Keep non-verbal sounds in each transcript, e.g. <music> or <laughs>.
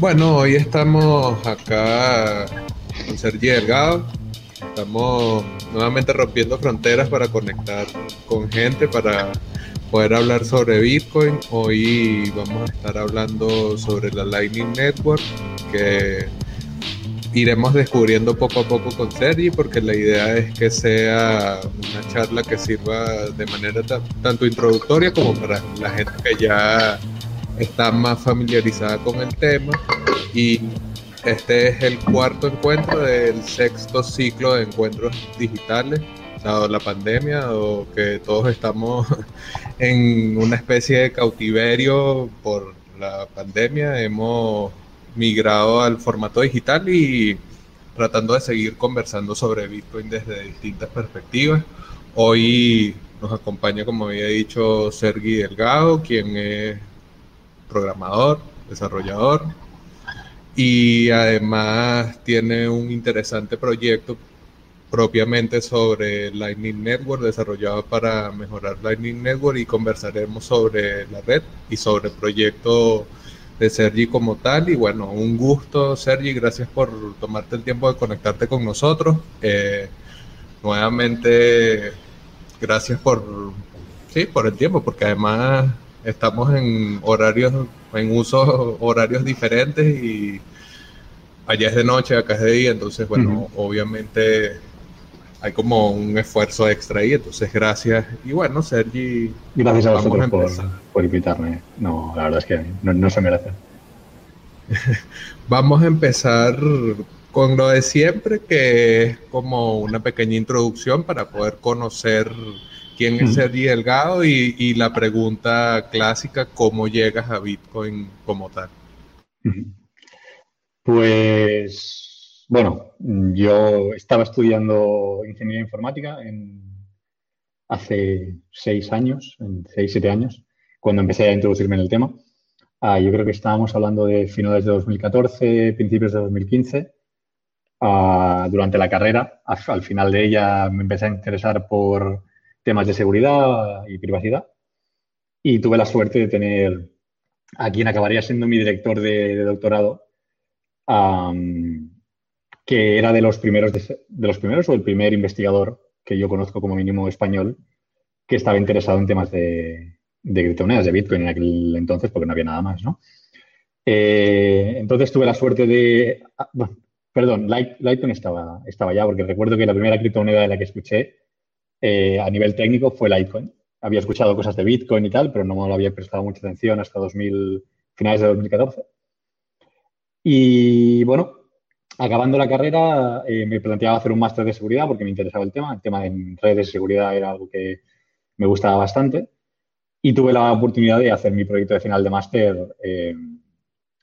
Bueno, hoy estamos acá con Sergi Delgado. Estamos nuevamente rompiendo fronteras para conectar con gente, para poder hablar sobre Bitcoin. Hoy vamos a estar hablando sobre la Lightning Network, que iremos descubriendo poco a poco con Sergi, porque la idea es que sea una charla que sirva de manera tanto introductoria como para la gente que ya está más familiarizada con el tema. Y este es el cuarto encuentro del sexto ciclo de encuentros digitales, dado la pandemia, o que todos estamos <laughs> en una especie de cautiverio por la pandemia. Hemos migrado al formato digital y tratando de seguir conversando sobre Bitcoin desde distintas perspectivas. Hoy nos acompaña, como había dicho, Sergi Delgado, quien es programador, desarrollador y además tiene un interesante proyecto propiamente sobre Lightning Network desarrollado para mejorar Lightning Network y conversaremos sobre la red y sobre el proyecto de Sergi como tal. Y bueno, un gusto, Sergi, gracias por tomarte el tiempo de conectarte con nosotros. Eh, nuevamente, gracias por, sí, por el tiempo, porque además estamos en horarios, en usos horarios diferentes y allá es de noche, acá es de día, entonces, bueno, obviamente hay como un esfuerzo extra ahí, entonces gracias. Y bueno, Sergi. Gracias a vosotros por, invitarme. No, la verdad es que no, se merece. <laughs> vamos a empezar con lo de siempre, que es como una pequeña introducción para poder conocer quién es Sergi Delgado y, la pregunta clásica, ¿cómo llegas a Bitcoin como tal? Pues bueno, yo estaba estudiando ingeniería informática hace seis años, en seis, siete años, cuando empecé a introducirme en el tema. Ah, yo creo que estábamos hablando de finales de 2014, principios de 2015. Ah, durante la carrera, al final de ella me empecé a interesar por temas de seguridad y privacidad y tuve la suerte de tener a quien acabaría siendo mi director de, doctorado, que era de los primeros, de, los primeros o el primer investigador que yo conozco como mínimo español que estaba interesado en temas de, de criptomonedas, de Bitcoin en aquel entonces, porque no había nada más, ¿no? Eh, entonces tuve la suerte de... Ah, perdón, Litecoin estaba, estaba ya, porque recuerdo que la primera criptomoneda de la que escuché eh, a nivel técnico fue Litecoin. Había escuchado cosas de Bitcoin y tal, pero no me lo había prestado mucha atención hasta 2000, finales de 2014. Y bueno, acabando la carrera, eh, me planteaba hacer un máster de seguridad porque me interesaba el tema. El tema de redes de seguridad era algo que me gustaba bastante. Y tuve la oportunidad de hacer mi proyecto de final de máster eh,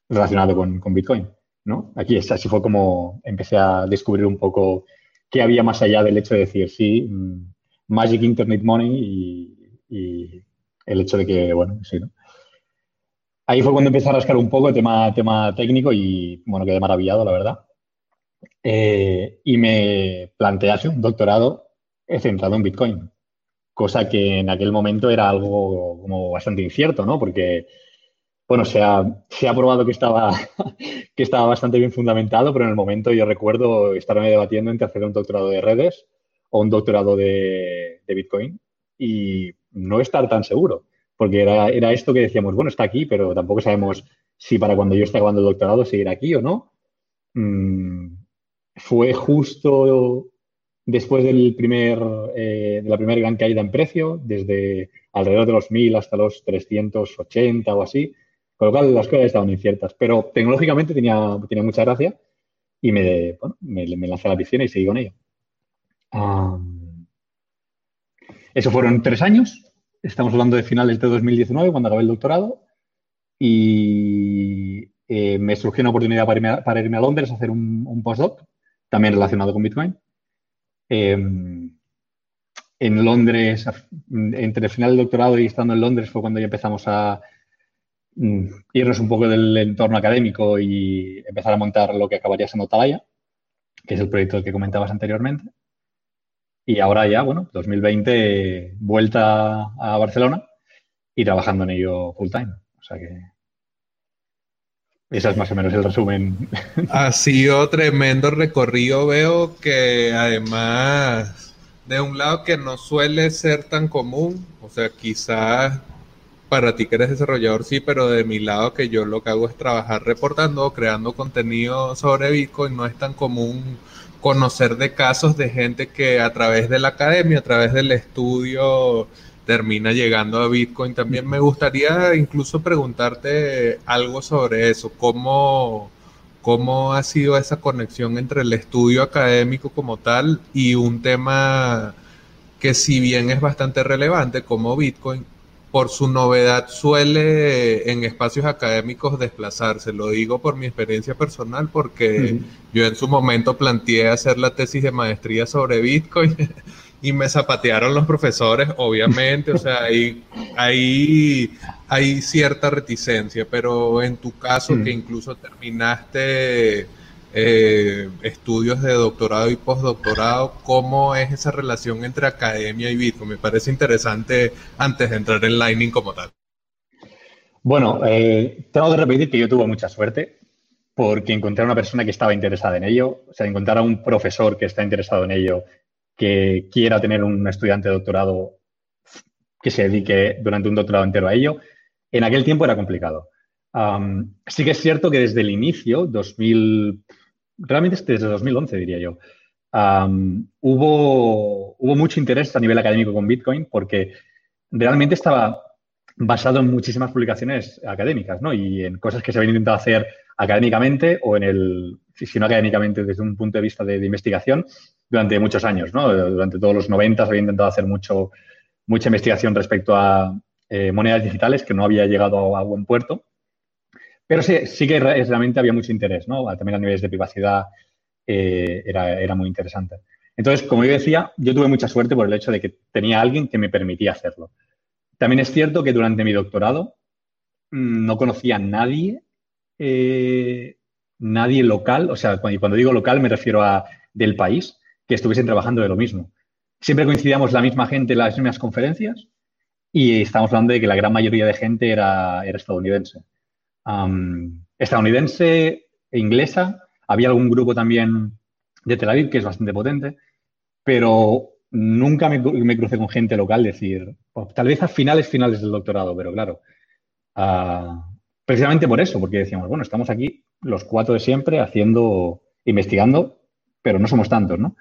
relacionado con, Bitcoin. ¿no? Aquí así fue como empecé a descubrir un poco qué había más allá del hecho de decir, sí, mm, Magic Internet Money y, el hecho de que, bueno, sí, ¿no? Ahí fue cuando empecé a rascar un poco el tema, tema técnico y, bueno, quedé maravillado, la verdad. Eh, y me planteé así un doctorado centrado en Bitcoin, cosa que en aquel momento era algo como bastante incierto, ¿no? Porque, bueno, se ha, se ha probado que estaba, <laughs> que estaba bastante bien fundamentado, pero en el momento yo recuerdo estarme debatiendo entre hacer un doctorado de redes o un doctorado de, Bitcoin y no estar tan seguro, porque era, era esto que decíamos, bueno, está aquí, pero tampoco sabemos si para cuando yo esté acabando el doctorado seguir aquí o no. Mm, fue justo después del primer, eh, de la primera gran caída en precio, desde alrededor de los 1000 hasta los 380 o así, con lo cual las cosas estaban inciertas. Pero tecnológicamente tenía, tenía mucha gracia y me, bueno, me, lancé a la piscina y seguí con ello. Eso fueron tres años. Estamos hablando de finales de 2019, cuando acabé el doctorado. Y eh, me surgió una oportunidad para irme, a Londres a hacer un, postdoc también relacionado con Bitcoin. Em, en Londres, entre el final del doctorado y estando en Londres fue cuando ya empezamos a mm, irnos un poco del entorno académico y empezar a montar lo que acabaría siendo Talaya, que es el proyecto que comentabas anteriormente. Y ahora ya, bueno, 2020, vuelta a Barcelona y trabajando en ello full time. O sea que Ese es más o menos el resumen. Ha sido tremendo recorrido. Veo que además, de un lado que no suele ser tan común, o sea, quizás para ti que eres desarrollador sí, pero de mi lado que yo lo que hago es trabajar reportando, creando contenido sobre Bitcoin, no es tan común conocer de casos de gente que a través de la academia, a través del estudio, termina llegando a Bitcoin. También me gustaría incluso preguntarte algo sobre eso, cómo, cómo ha sido esa conexión entre el estudio académico como tal y un tema que si bien es bastante relevante como Bitcoin, por su novedad suele en espacios académicos desplazarse. Lo digo por mi experiencia personal porque yo en su momento planteé hacer la tesis de maestría sobre Bitcoin <laughs> y me zapatearon los profesores, obviamente, o sea, <laughs> hay, hay cierta reticencia, pero en tu caso que incluso terminaste eh, estudios de doctorado y postdoctorado, ¿cómo es esa relación entre academia y Bitcoin? Me parece interesante antes de entrar en Lightning como tal. Bueno, eh, tengo que repetir que yo tuve mucha suerte porque encontré a una persona que estaba interesada en ello, o sea, encontrar a un profesor que está interesado en ello, que quiera tener un estudiante de doctorado que se dedique durante un doctorado entero a ello, en aquel tiempo era complicado. sí que es cierto que desde el inicio, 2000, realmente desde 2011 diría yo, hubo, hubo mucho interés a nivel académico con Bitcoin porque realmente estaba basado en muchísimas publicaciones académicas, ¿no? Y en cosas que se habían intentado hacer académicamente o en el, si no académicamente desde un punto de vista de, investigación, durante muchos años, ¿no? Durante todos los 90 se había intentado hacer mucho, mucha investigación respecto a eh, monedas digitales que no había llegado a, buen puerto. Pero sí, sí que realmente había mucho interés, ¿no? También a niveles de privacidad eh, era, era muy interesante. Entonces, como yo decía, yo tuve mucha suerte por el hecho de que tenía alguien que me permitía hacerlo. También es cierto que durante mi doctorado mm, no conocía a nadie, eh, nadie local, o sea, cuando, digo local me refiero a del país, que estuviesen trabajando de lo mismo. Siempre coincidíamos la misma gente en las mismas conferencias y estamos hablando de que la gran mayoría de gente era, era estadounidense. Estadounidense e inglesa. Había algún grupo también de Tel Aviv que es bastante potente, pero nunca me, crucé con gente local decir, tal vez a finales, finales del doctorado, pero claro, ah, precisamente por eso, porque decíamos, bueno, estamos aquí los cuatro de siempre haciendo, investigando, pero no somos tantos, ¿no?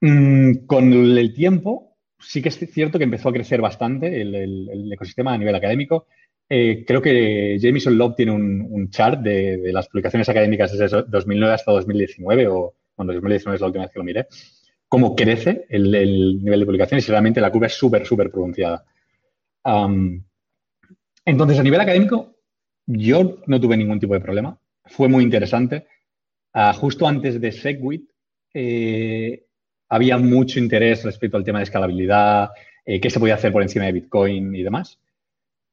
Mm, con el tiempo, sí que es cierto que empezó a crecer bastante el, ecosistema a nivel académico. Eh, creo que Jameson Love tiene un, chart de, las publicaciones académicas desde 2009 hasta 2019, o bueno, 2019 es la última vez que lo miré, cómo crece el, nivel de publicaciones y realmente la curva es súper, súper pronunciada. entonces, a nivel académico, yo no tuve ningún tipo de problema. Fue muy interesante. Ah, justo antes de Segwit, eh, había mucho interés respecto al tema de escalabilidad, eh, qué se podía hacer por encima de Bitcoin y demás.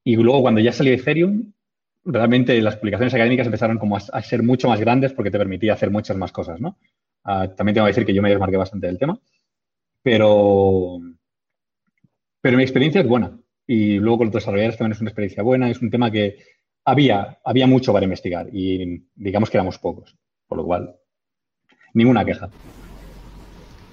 Y luego, cuando ya salió Ethereum, realmente las publicaciones académicas empezaron como a, ser mucho más grandes porque te permitía hacer muchas más cosas, ¿no? Ah, también tengo que decir que yo me desmarqué bastante del tema, pero, pero mi experiencia es buena. Y luego con los desarrolladores también es una experiencia buena. Es un tema que había, había mucho para investigar y digamos que éramos pocos, por lo cual, ninguna queja.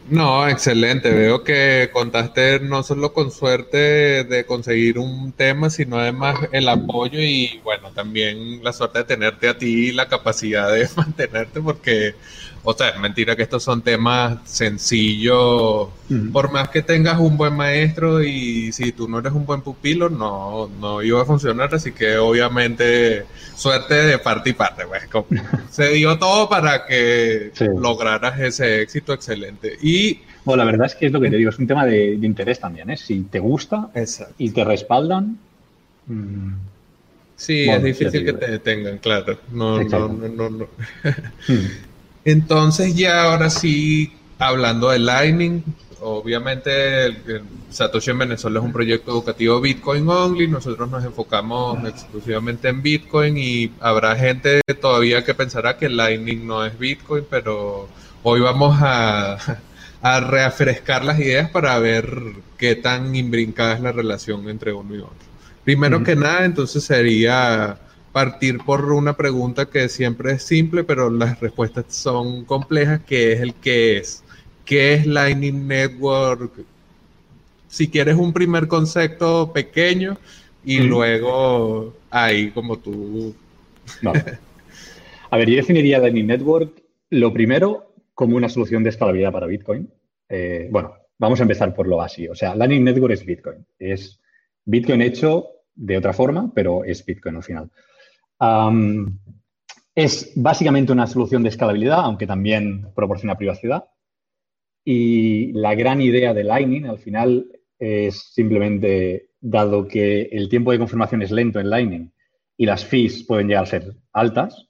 No, excelente. Veo que contaste no solo con suerte de conseguir un tema, sino además el apoyo y bueno, también la suerte de tenerte a ti y la capacidad de <laughs> mantenerte porque o sea, es mentira que estos son temas sencillos. Por más que tengas un buen maestro y si tú no eres un buen pupilo, no, no iba a funcionar. Así que obviamente suerte de parte y parte. Pues, <laughs> se dio todo para que lograras ese éxito excelente. Y bueno, la verdad es que es lo que te digo, es un tema de, interés también. ¿eh? Si te gusta y te respaldan. Mm, sí, es difícil que te detengan, claro. No, no, no, no. Hmm. <laughs> Entonces ya ahora sí, hablando de Lightning, obviamente Satoshi en Venezuela es un proyecto educativo Bitcoin only, nosotros nos enfocamos exclusivamente en Bitcoin y habrá gente todavía que pensará que Lightning no es Bitcoin, pero hoy vamos a, <laughs> a refrescar las ideas para ver qué tan imbrincada es la relación entre uno y otro. Primero que nada, entonces sería partir por una pregunta que siempre es simple, pero las respuestas son complejas, que es el qué es. ¿Qué es Lightning Network? Si quieres un primer concepto pequeño y luego ahí como tú... A ver, yo definiría Lightning Network lo primero como una solución de escalabilidad para Bitcoin. Eh, bueno, vamos a empezar por lo básico. O sea, Lightning Network es Bitcoin. Es Bitcoin hecho de otra forma, pero es Bitcoin al final es básicamente una solución de escalabilidad, aunque también proporciona privacidad. Y la gran idea de Lightning al final es simplemente, dado que el tiempo de confirmación es lento en Lightning y las fees pueden llegar a ser altas,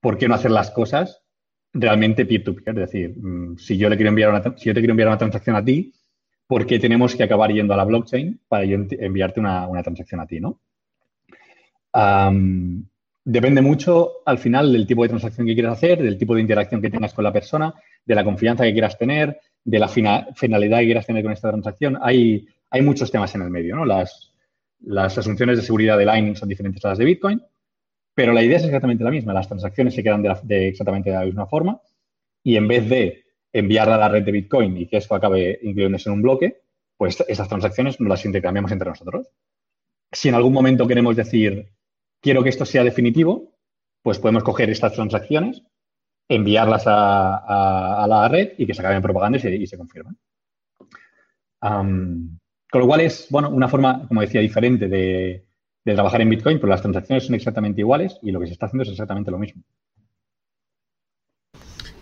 ¿por qué no hacer las cosas realmente peer-to-peer? Es decir, mm, si yo, le quiero enviar una, si yo te quiero enviar una transacción a ti, ¿por qué tenemos que acabar yendo a la blockchain para enviarte una, una transacción a ti, no? Depende mucho al final del tipo de transacción que quieras hacer, del tipo de interacción que tengas con la persona, de la confianza que quieras tener, de la finalidad que quieras tener con esta transacción. Hay, muchos temas en el medio, ¿no? Las, asunciones de seguridad de Lightning son diferentes a las de Bitcoin, pero la idea es exactamente la misma. Las transacciones se quedan de, exactamente de la misma forma y en vez de enviarla a la red de Bitcoin y que esto acabe incluyéndose en un bloque, pues esas transacciones las intercambiamos entre nosotros. Si en algún momento queremos decir, quiero que esto sea definitivo, pues podemos coger estas transacciones, enviarlas a, la red y que se acaben propagando y se, y confirmen. con lo cual es, bueno, una forma, como decía, diferente de trabajar en Bitcoin, pero las transacciones son exactamente iguales y lo que se está haciendo es exactamente lo mismo.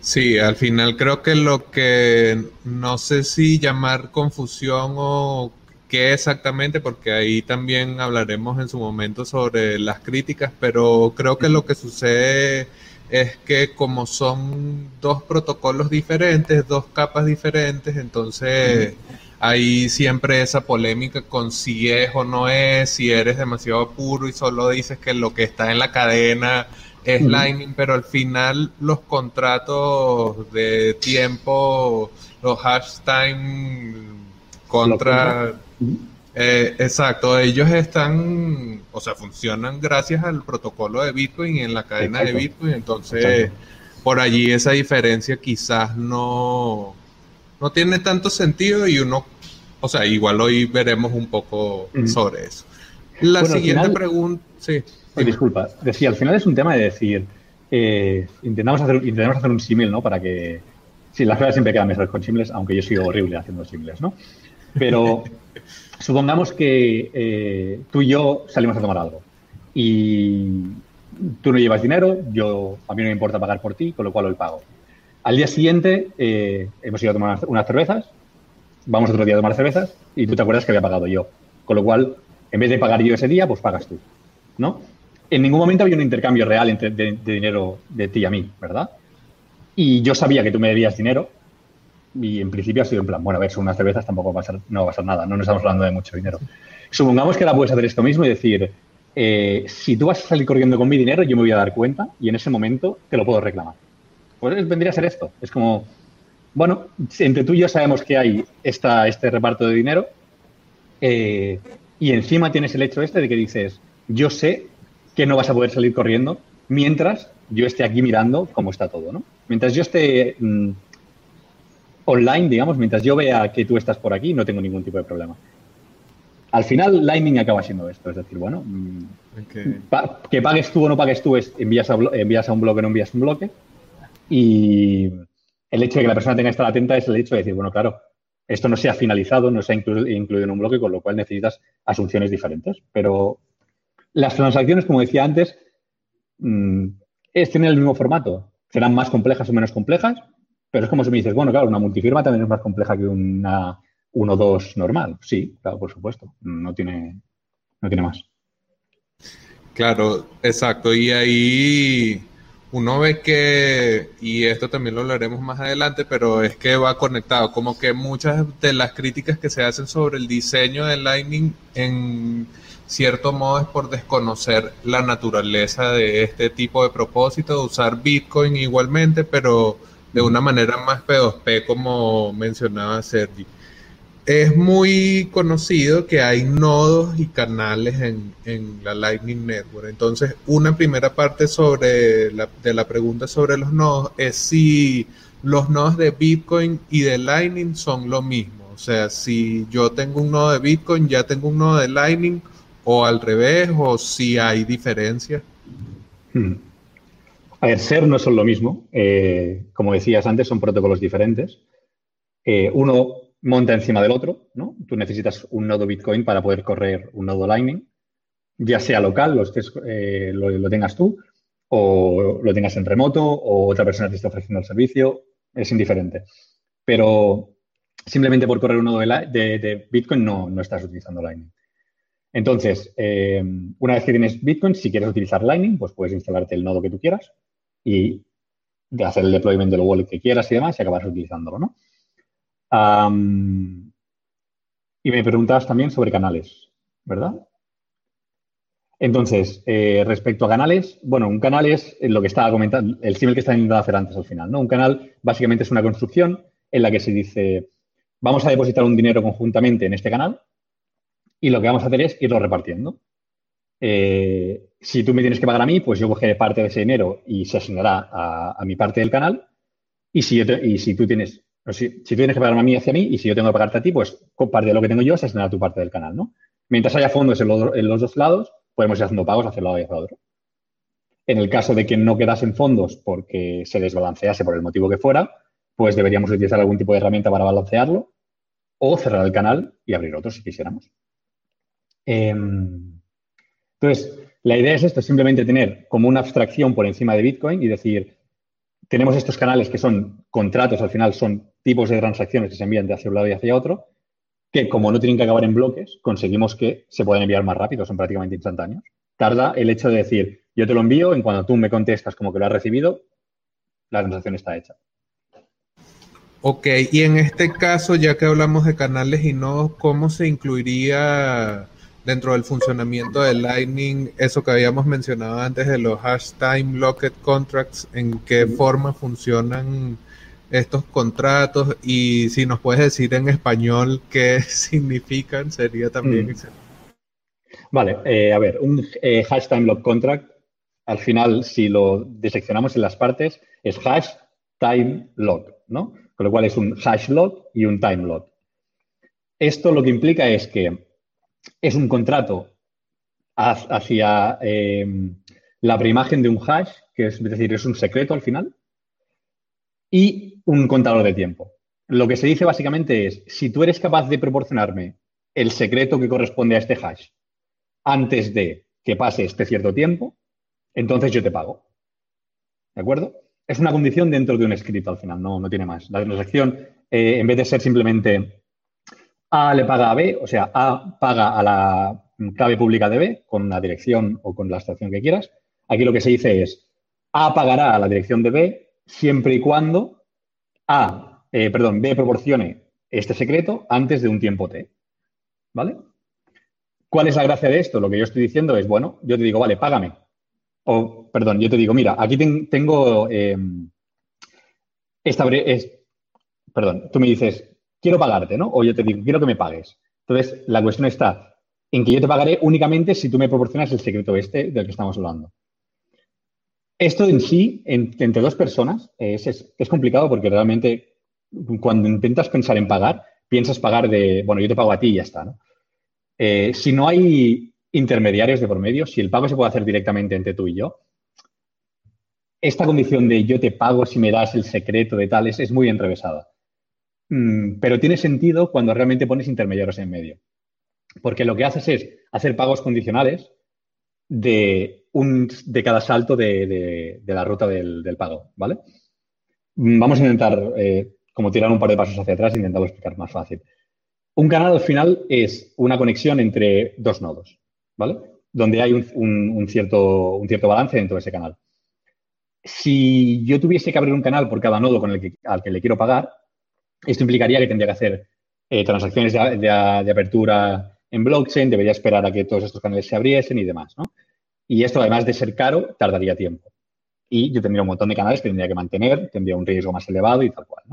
Sí, al final creo que lo que no sé si llamar confusión o qué exactamente, porque ahí también hablaremos en su momento sobre las críticas, pero creo que lo que sucede es que como son dos protocolos diferentes, dos capas diferentes, entonces hay siempre esa polémica con si es o no es, si eres demasiado puro y solo dices que lo que está en la cadena es Lightning, pero al final los contratos de tiempo, los hash time contra eh, exacto, ellos están, o sea, funcionan gracias al protocolo de Bitcoin y en la cadena de Bitcoin, entonces por allí esa diferencia quizás no, no tiene tanto sentido y uno, o sea, igual hoy veremos un poco sobre eso. La siguiente pregunta, sí. disculpa, decía, al final es un tema de decir, eh, intentamos, hacer, intentamos hacer un símil, ¿no? Para que, sí, las cosas siempre quedan mejor con símiles, aunque yo soy horrible haciendo símiles, ¿no? Pero <laughs> supongamos que eh, tú y yo salimos a tomar algo y tú no llevas dinero, yo a mí no me importa pagar por ti, con lo cual hoy pago. Al día siguiente eh, hemos ido a tomar unas cervezas, vamos otro día a tomar cervezas y tú te acuerdas que había pagado yo. Con lo cual, en vez de pagar yo ese día, pues pagas tú. ¿No? En ningún momento había un intercambio real entre, de, de dinero de ti y a mí, ¿verdad? Y yo sabía que tú me debías dinero y en principio ha sido en plan, bueno, a ver, son unas cervezas, tampoco va a no va a ser nada, no nos estamos hablando de mucho dinero. Supongamos que ahora puedes hacer esto mismo y decir, eh, si tú vas a salir corriendo con mi dinero, yo me voy a dar cuenta y en ese momento te lo puedo reclamar. Pues vendría a ser esto. Es como, bueno, entre tú y yo sabemos que hay este reparto de dinero eh, y encima tienes el hecho este de que dices, yo sé que no vas a poder salir corriendo mientras yo esté aquí mirando cómo está todo, ¿no? Mientras yo esté... Mm, online, digamos, mientras yo vea que tú estás por aquí, no tengo ningún tipo de problema. Al final, Lightning acaba siendo esto, es decir, bueno, mm, que pagues tú o no pagues tú es envías a, envías a un bloque o no envías un bloque. Y el hecho de que la persona tenga que estar atenta es el hecho de decir, bueno, claro, esto no se ha finalizado, no se ha incluido, en un bloque, con lo cual necesitas asunciones diferentes. Pero las transacciones, como decía antes, mm, es, tienen el mismo formato. Serán más complejas o menos complejas, pero es como si me dices, bueno, claro, una multifirma también es más compleja que una 1-2 normal. Sí, claro, por supuesto. No tiene, no tiene más. Claro, exacto. Y ahí uno ve que, y esto también lo hablaremos más adelante, pero es que va conectado. Como que muchas de las críticas que se hacen sobre el diseño de Lightning en cierto modo es por desconocer la naturaleza de este tipo de propósito, de usar Bitcoin igualmente, pero de una manera más P2P, como mencionaba Sergi. es muy conocido que hay nodos y canales en, en, la Lightning Network. Entonces, una primera parte sobre la, de la pregunta sobre los nodos es si los nodos de Bitcoin y de Lightning son lo mismo. O sea, si yo tengo un nodo de Bitcoin, ya tengo un nodo de Lightning, o al revés, o si hay diferencias. Hmm. A ver, ser no son lo mismo. Eh, como decías antes, son protocolos diferentes. Eh, uno monta encima del otro, ¿no? Tú necesitas un nodo Bitcoin para poder correr un nodo Lightning, ya sea local, lo, eh, lo, tengas tú, o lo tengas en remoto, o otra persona te esté ofreciendo el servicio, es indiferente. Pero simplemente por correr un nodo de, Bitcoin no, no, estás utilizando Lightning. Entonces, eh, una vez que tienes Bitcoin, si quieres utilizar Lightning, pues puedes instalarte el nodo que tú quieras y hacer el deployment del wallet que quieras y demás y acabar utilizándolo, ¿no? y me preguntabas también sobre canales, ¿verdad? Entonces, eh, respecto a canales, bueno, un canal es lo que estaba comentando, el símil que estaba intentando hacer antes al final, ¿no? Un canal básicamente es una construcción en la que se dice, vamos a depositar un dinero conjuntamente en este canal y lo que vamos a hacer es irlo repartiendo. Eh, si tú me tienes que pagar a mí, pues yo cogeré parte de ese dinero y se asignará a, mi parte del canal. Y si, y si tú tienes si, tú tienes que pagarme a mí hacia mí y si yo tengo que pagarte a ti, pues parte de lo que tengo yo se asignará a tu parte del canal, ¿no? Mientras haya fondos en los, dos lados, podemos ir haciendo pagos hacia un lado y hacia otro. En el caso de que no quedasen fondos porque se desbalancease por el motivo que fuera, pues deberíamos utilizar algún tipo de herramienta para balancearlo o cerrar el canal y abrir otro si quisiéramos. Em, entonces, la idea es esto, simplemente tener como una abstracción por encima de Bitcoin y decir, tenemos estos canales que son contratos, al final son tipos de transacciones que se envían de hacia un lado y hacia otro, que como no tienen que acabar en bloques, conseguimos que se puedan enviar más rápido, son prácticamente instantáneos. Tarda el hecho de decir, yo te lo envío, en cuando tú me contestas como que lo has recibido, la transacción está hecha. Ok, y en este caso, ya que hablamos de canales y nodos, ¿cómo se incluiría dentro del funcionamiento de Lightning eso que habíamos mencionado antes de los hash time locked contracts? ¿En qué forma funcionan estos contratos? Y si nos puedes decir en español qué <laughs> significan, sería también mm. excelente. Vale, eh, a ver, un eh, hash time lock contract, al final, si lo diseccionamos en las partes, es hash time lock, ¿no? con lo cual es un hash lock y un time lock. Esto lo que implica es que es un contrato hacia em, la preimagen de un hash, que es, decir, es un secreto al final, y un contador de tiempo. Lo que se dice básicamente es, si tú eres capaz de proporcionarme el secreto que corresponde a este hash antes de que pase este cierto tiempo, entonces yo te pago. ¿De acuerdo? es una condición dentro de un escrito al final, no, no tiene más. La transacción, eh, en vez de ser simplemente A le paga a B, o sea, A paga a la clave pública de B con la dirección o con la estación que quieras, aquí lo que se dice es A pagará a la dirección de B siempre y cuando A, eh, perdón, B proporcione este secreto antes de un tiempo T. ¿Vale? ¿Cuál es la gracia de esto? Lo que yo estoy diciendo es, bueno, yo te digo, vale, págame. O, perdón, yo te digo, mira, aquí tengo em, esta es, perdón, tú me dices, quiero pagarte, ¿no? O yo te digo, quiero que me pagues. Entonces, la cuestión está en que yo te pagaré únicamente si tú me proporcionas el secreto este del que estamos hablando. Esto en sí, entre dos personas, es, es, complicado porque realmente cuando intentas pensar en pagar, piensas pagar de, bueno, yo te pago a ti y ya está, ¿no? Eh, si no hay intermediarios de por medio, si el pago se puede hacer directamente entre tú y yo, esta condición de yo te pago si me das el secreto de tales es muy enrevesada. Mm, pero tiene sentido cuando realmente pones intermediarios en medio. Porque lo que haces es hacer pagos condicionales de, un, de cada salto de, la ruta del, pago, ¿vale? Mm, vamos a intentar eh, como tirar un par de pasos hacia atrás e intentarlo explicar más fácil. Un canal al final es una conexión entre dos nodos. ¿vale? Donde hay un, cierto, un cierto balance dentro de ese canal. Si yo tuviese que abrir un canal por cada nodo con el que, al que le quiero pagar, esto implicaría que tendría que hacer eh, transacciones de, apertura en blockchain, debería esperar a que todos estos canales se abriesen y demás, ¿no? Y esto, además de ser caro, tardaría tiempo. Y yo tendría un montón de canales que tendría que mantener, tendría un riesgo más elevado y tal cual.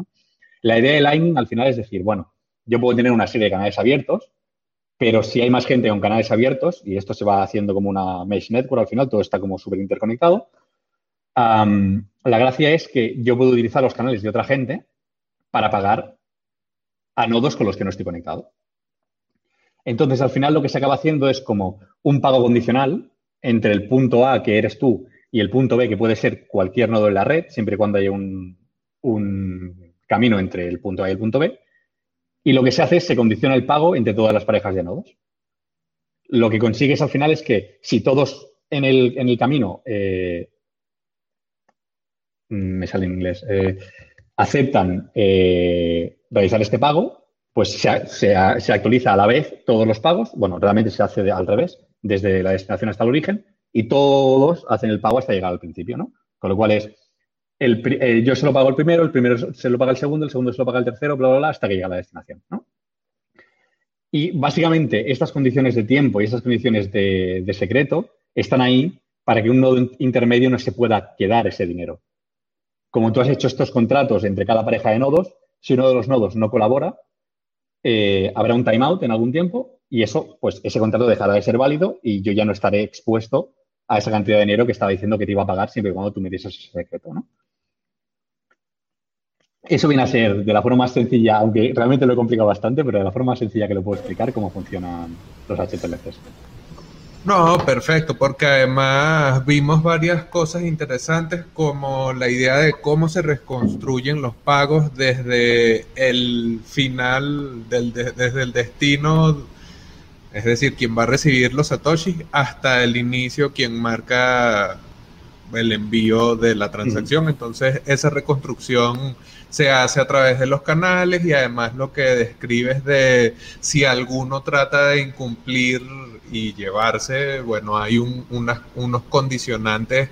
La idea de Lightning al final es decir, bueno, yo puedo tener una serie de canales abiertos, pero si hay más gente con canales abiertos, y esto se va haciendo como una mesh network al final, todo está como súper interconectado, la gracia es que yo puedo utilizar los canales de otra gente para pagar a nodos con los que no estoy conectado. Entonces, al final lo que se acaba haciendo es como un pago condicional entre el punto A, que eres tú, y el punto B, que puede ser cualquier nodo en la red, siempre y cuando haya un, camino entre el punto A y el punto B. Y lo que se hace es se condiciona el pago entre todas las parejas de nodos. Lo que consigues al final es que si todos en el, camino, eh, me sale en inglés, eh, aceptan eh, realizar este pago, pues se, se, actualiza a la vez todos los pagos. Bueno, realmente se hace al revés, desde la destinación hasta el origen, y todos hacen el pago hasta llegar al principio, ¿no? Con lo cual es, el, eh, yo se lo pago el primero, el primero se lo paga el segundo, el segundo se lo paga el tercero, bla, bla, bla, hasta que llega a la destinación, ¿no? Y básicamente estas condiciones de tiempo y estas condiciones de secreto están ahí para que un nodo intermedio no se pueda quedar ese dinero. Como tú has hecho estos contratos entre cada pareja de nodos, si uno de los nodos no colabora, eh, habrá un timeout en algún tiempo y eso, pues ese contrato dejará de ser válido y yo ya no estaré expuesto a esa cantidad de dinero que estaba diciendo que te iba a pagar siempre y cuando tú me dieses ese secreto, ¿no? Eso viene a ser de la forma más sencilla, aunque realmente lo he complicado bastante, pero de la forma más sencilla que lo puedo explicar cómo funcionan los HTLCs. No, perfecto, porque además vimos varias cosas interesantes como la idea de cómo se reconstruyen los pagos desde el final, del, desde el destino, es decir, quien va a recibir los satoshis, hasta el inicio, quien marca el envío de la transacción. Entonces, esa reconstrucción se hace a través de los canales y además lo que describes de si alguno trata de incumplir y llevarse, bueno, hay unos condicionantes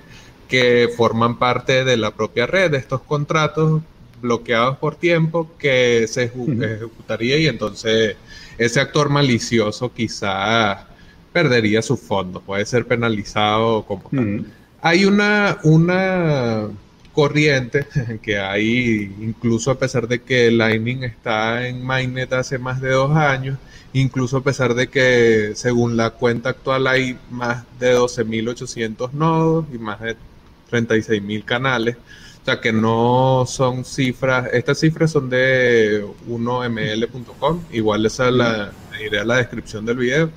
que forman parte de la propia red, de estos contratos bloqueados por tiempo que se ejecutaría y entonces ese actor malicioso quizá perdería su fondo, puede ser penalizado como tal. Hay una, una corriente <laughs> que hay, incluso a pesar de que Lightning está en Mainnet hace más de dos años, incluso a pesar de que según la cuenta actual hay más de 12.800 nodos y más de 36.000 canales. O sea que no son cifras, estas cifras son de 1ml.com, igual esa la, iré a la descripción del video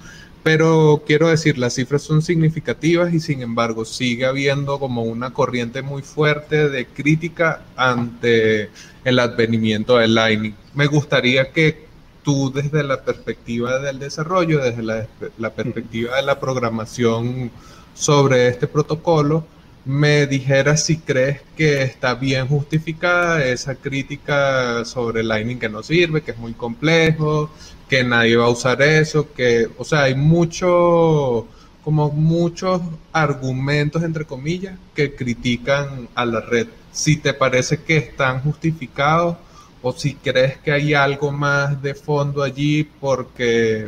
pero quiero decir, las cifras son significativas y sin embargo sigue habiendo como una corriente muy fuerte de crítica ante el advenimiento del Lightning. Me gustaría que tú desde la perspectiva del desarrollo, desde la, perspectiva de la programación sobre este protocolo, me dijeras si crees que está bien justificada esa crítica sobre Lightning que no sirve, que es muy complejo, que nadie va a usar eso, que, o sea, hay mucho, como muchos argumentos, entre comillas, que critican a la red. Si te parece que están justificados o si crees que hay algo más de fondo allí, porque,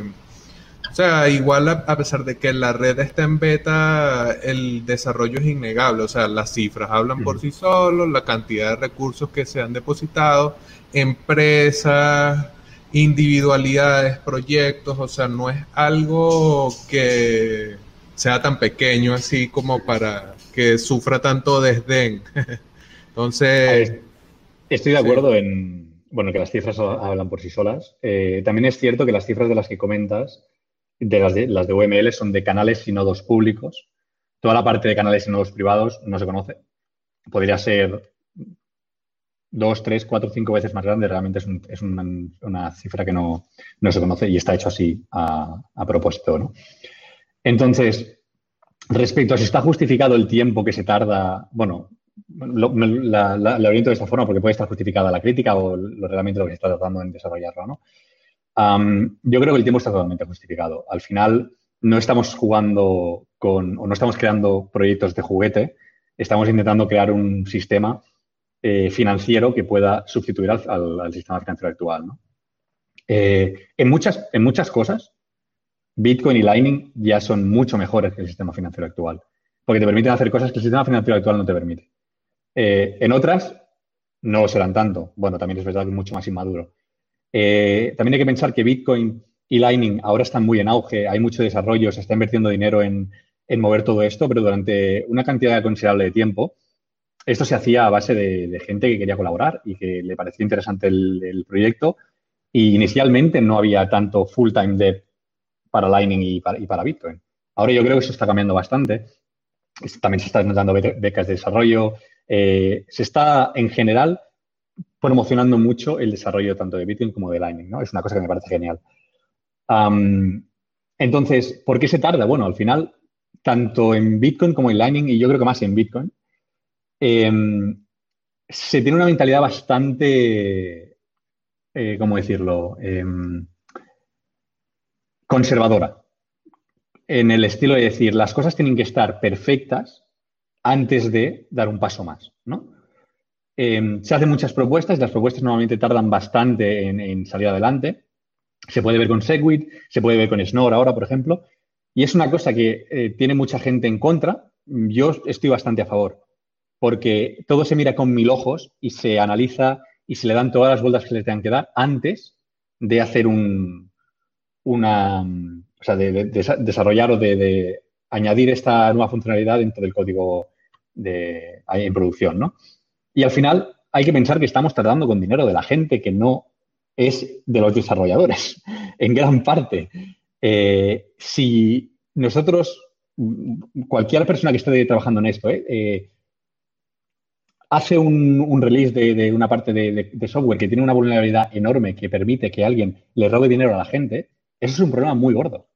o sea, igual a, pesar de que la red está en beta, el desarrollo es innegable, o sea, las cifras hablan por sí solos, la cantidad de recursos que se han depositado, empresas, individualidades, proyectos, o sea, no es algo que sea tan pequeño así como para que sufra tanto desdén. <laughs> Entonces... Estoy de acuerdo en, bueno, que las cifras hablan por sí solas. Eh, también es cierto que las cifras de las que comentas, de las de, las de UML, son de canales y nodos públicos. Toda la parte de canales y nodos privados no se conoce. Podría ser dos, tres, cuatro, cinco veces más grande, realmente es, una, cifra que no, se conoce y está hecho así a, propósito. ¿no? Entonces, respecto a si está justificado el tiempo que se tarda, bueno, la, oriento de esta forma porque puede estar justificada la crítica o lo, realmente lo que se está tratando en desarrollarlo. ¿no? yo creo que el tiempo está totalmente justificado. Al final, no estamos jugando con, o no estamos creando proyectos de juguete, estamos intentando crear un sistema eh, financiero que pueda sustituir al, sistema financiero actual. Eh, en, muchas, en muchas cosas, Bitcoin y Lightning ya son mucho mejores que el sistema financiero actual, porque te permiten hacer cosas que el sistema financiero actual no te permite. Eh, en otras, no serán tanto. Bueno, también es verdad que es mucho más inmaduro. Eh, también hay que pensar que Bitcoin y Lightning ahora están muy en auge, hay mucho desarrollo, se está invirtiendo dinero en, mover todo esto, pero durante una cantidad considerable de tiempo, esto se hacía a base de, gente que quería colaborar y que le parecía interesante el, proyecto. Y inicialmente no había tanto full-time dev para Lightning y para, Bitcoin. Ahora yo creo que eso está cambiando bastante. También se están dando becas de desarrollo. Eh, se está, en general, promocionando mucho el desarrollo tanto de Bitcoin como de Lightning, ¿no? Es una cosa que me parece genial. entonces, ¿por qué se tarda? Bueno, al final, tanto en Bitcoin como en Lightning, y yo creo que más en Bitcoin, em, se tiene una mentalidad bastante, eh, ¿cómo decirlo?, em, conservadora. En el estilo de decir, las cosas tienen que estar perfectas antes de dar un paso más. Em, se hacen muchas propuestas, las propuestas normalmente tardan bastante en, salir adelante. Se puede ver con Segwit, se puede ver con Snore ahora, por ejemplo, y es una cosa que eh, tiene mucha gente en contra. Yo estoy bastante a favor, porque todo se mira con mil ojos y se analiza y se le dan todas las vueltas que le tengan que dar antes de hacer un, una, o sea, de, desarrollar o de, añadir esta nueva funcionalidad dentro del código en producción, ¿no? Y al final hay que pensar que estamos tratando con dinero de la gente que no es de los desarrolladores, <laughs> en gran parte. Eh, si nosotros, cualquier persona que esté trabajando en esto, eh, eh, hace un, release de, una parte de, software que tiene una vulnerabilidad enorme que permite que alguien le robe dinero a la gente, eso es un problema muy gordo.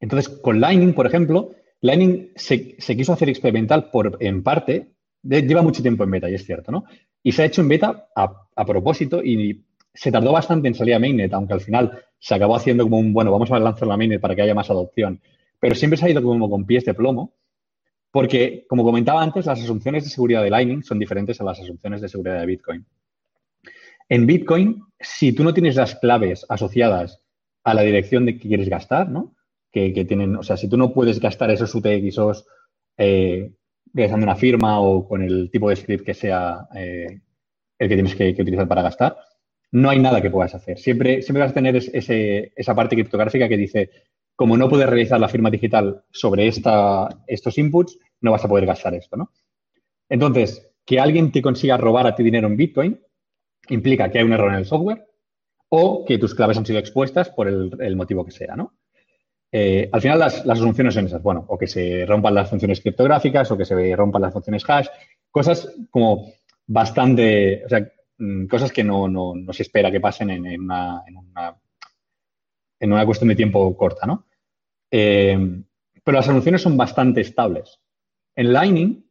entonces, con Lightning, por ejemplo, Lightning se, quiso hacer experimental por, en parte, lleva mucho tiempo en beta, y es cierto, ¿no? Y se ha hecho en beta a, propósito y se tardó bastante en salir a mainnet, aunque al final se acabó haciendo como un, bueno, vamos a lanzar la mainnet para que haya más adopción. Pero siempre se ha ido como con pies de plomo, porque, como comentaba antes, las asunciones de seguridad de Lightning son diferentes a las asunciones de seguridad de Bitcoin. En Bitcoin, si tú no tienes las claves asociadas a la dirección de que quieres gastar, ¿no? Que, tienen, o sea, si tú no puedes gastar esos UTXOs eh, realizando una firma o con el tipo de script que sea eh, el que tienes que, utilizar para gastar, no hay nada que puedas hacer. Siempre, siempre vas a tener esa parte criptográfica que dice, como no puedes realizar la firma digital sobre estos inputs, no vas a poder gastar esto, ¿no? Entonces, que alguien te consiga robar a ti dinero en Bitcoin implica que hay un error en el software o que tus claves han sido expuestas por el, el motivo que sea, ¿no? Eh, al final las, las, asunciones son esas, bueno, o que se rompan las funciones criptográficas o que se rompan las funciones hash, cosas como bastante, o sea, mm, cosas que no, se espera que pasen en, una, en, una, cuestión de tiempo corta, ¿no? Eh, pero las asunciones son bastante estables. En Lightning,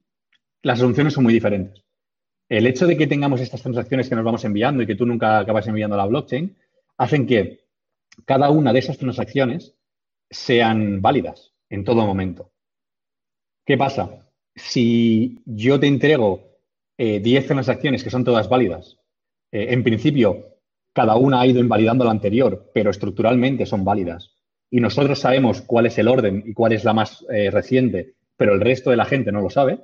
las asunciones son muy diferentes. El hecho de que tengamos estas transacciones que nos vamos enviando y que tú nunca acabas enviando a la blockchain, hacen que cada una de esas transacciones sean válidas en todo momento. ¿Qué pasa? Si yo te entrego 10 eh, transacciones que son todas válidas, eh, en principio cada una ha ido invalidando la anterior, pero estructuralmente son válidas, y nosotros sabemos cuál es el orden y cuál es la más eh, reciente, pero el resto de la gente no lo sabe,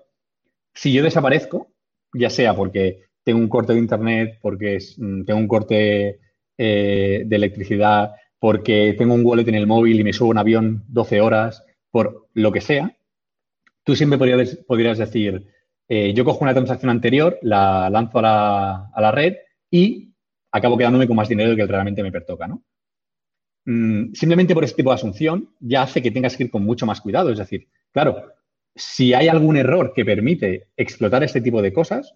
si yo desaparezco, ya sea porque tengo un corte de internet, porque mm, tengo un corte de electricidad, porque tengo un wallet en el móvil y me subo un avión 12 horas, por lo que sea, tú siempre podrías, decir, eh, yo cojo una transacción anterior, la lanzo a la, red y acabo quedándome con más dinero del que realmente me pertoca, ¿no? Mm, simplemente por este tipo de asunción ya hace que tengas que ir con mucho más cuidado. Es decir, claro, si hay algún error que permite explotar este tipo de cosas,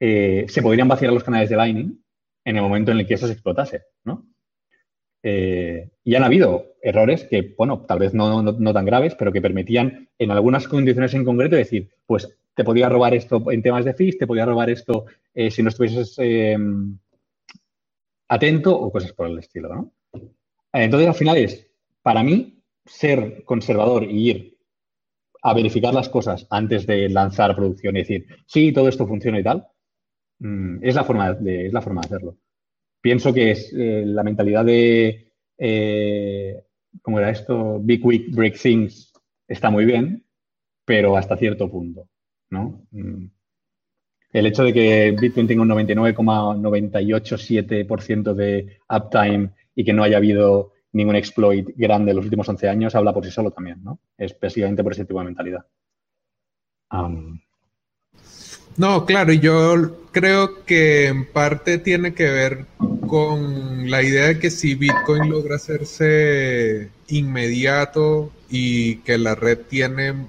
eh, se podrían vaciar los canales de Lightning en el momento en el que eso se explotase, ¿no? Eh, y han habido errores que, bueno, tal vez no, tan graves, pero que permitían en algunas condiciones en concreto decir, pues te podía robar esto en temas de fees, te podía robar esto eh, si no estuvieses eh, atento o cosas por el estilo, ¿no? Entonces, al final es, para mí, ser conservador y ir a verificar las cosas antes de lanzar producción y decir, sí, todo esto funciona y tal, mm, es, la forma es la forma de hacerlo pienso que es eh, la mentalidad de, eh, ¿cómo era esto? Big Quick, Break Things está muy bien, pero hasta cierto punto, ¿no? Mm. El hecho de que Bitcoin tenga un 99,987% de uptime y que no haya habido ningún exploit grande en los últimos 11 años habla por sí solo también, ¿no? Es básicamente por ese tipo de mentalidad. No, claro, y yo creo que en parte tiene que ver con la idea de que si Bitcoin logra hacerse inmediato y que la red tiene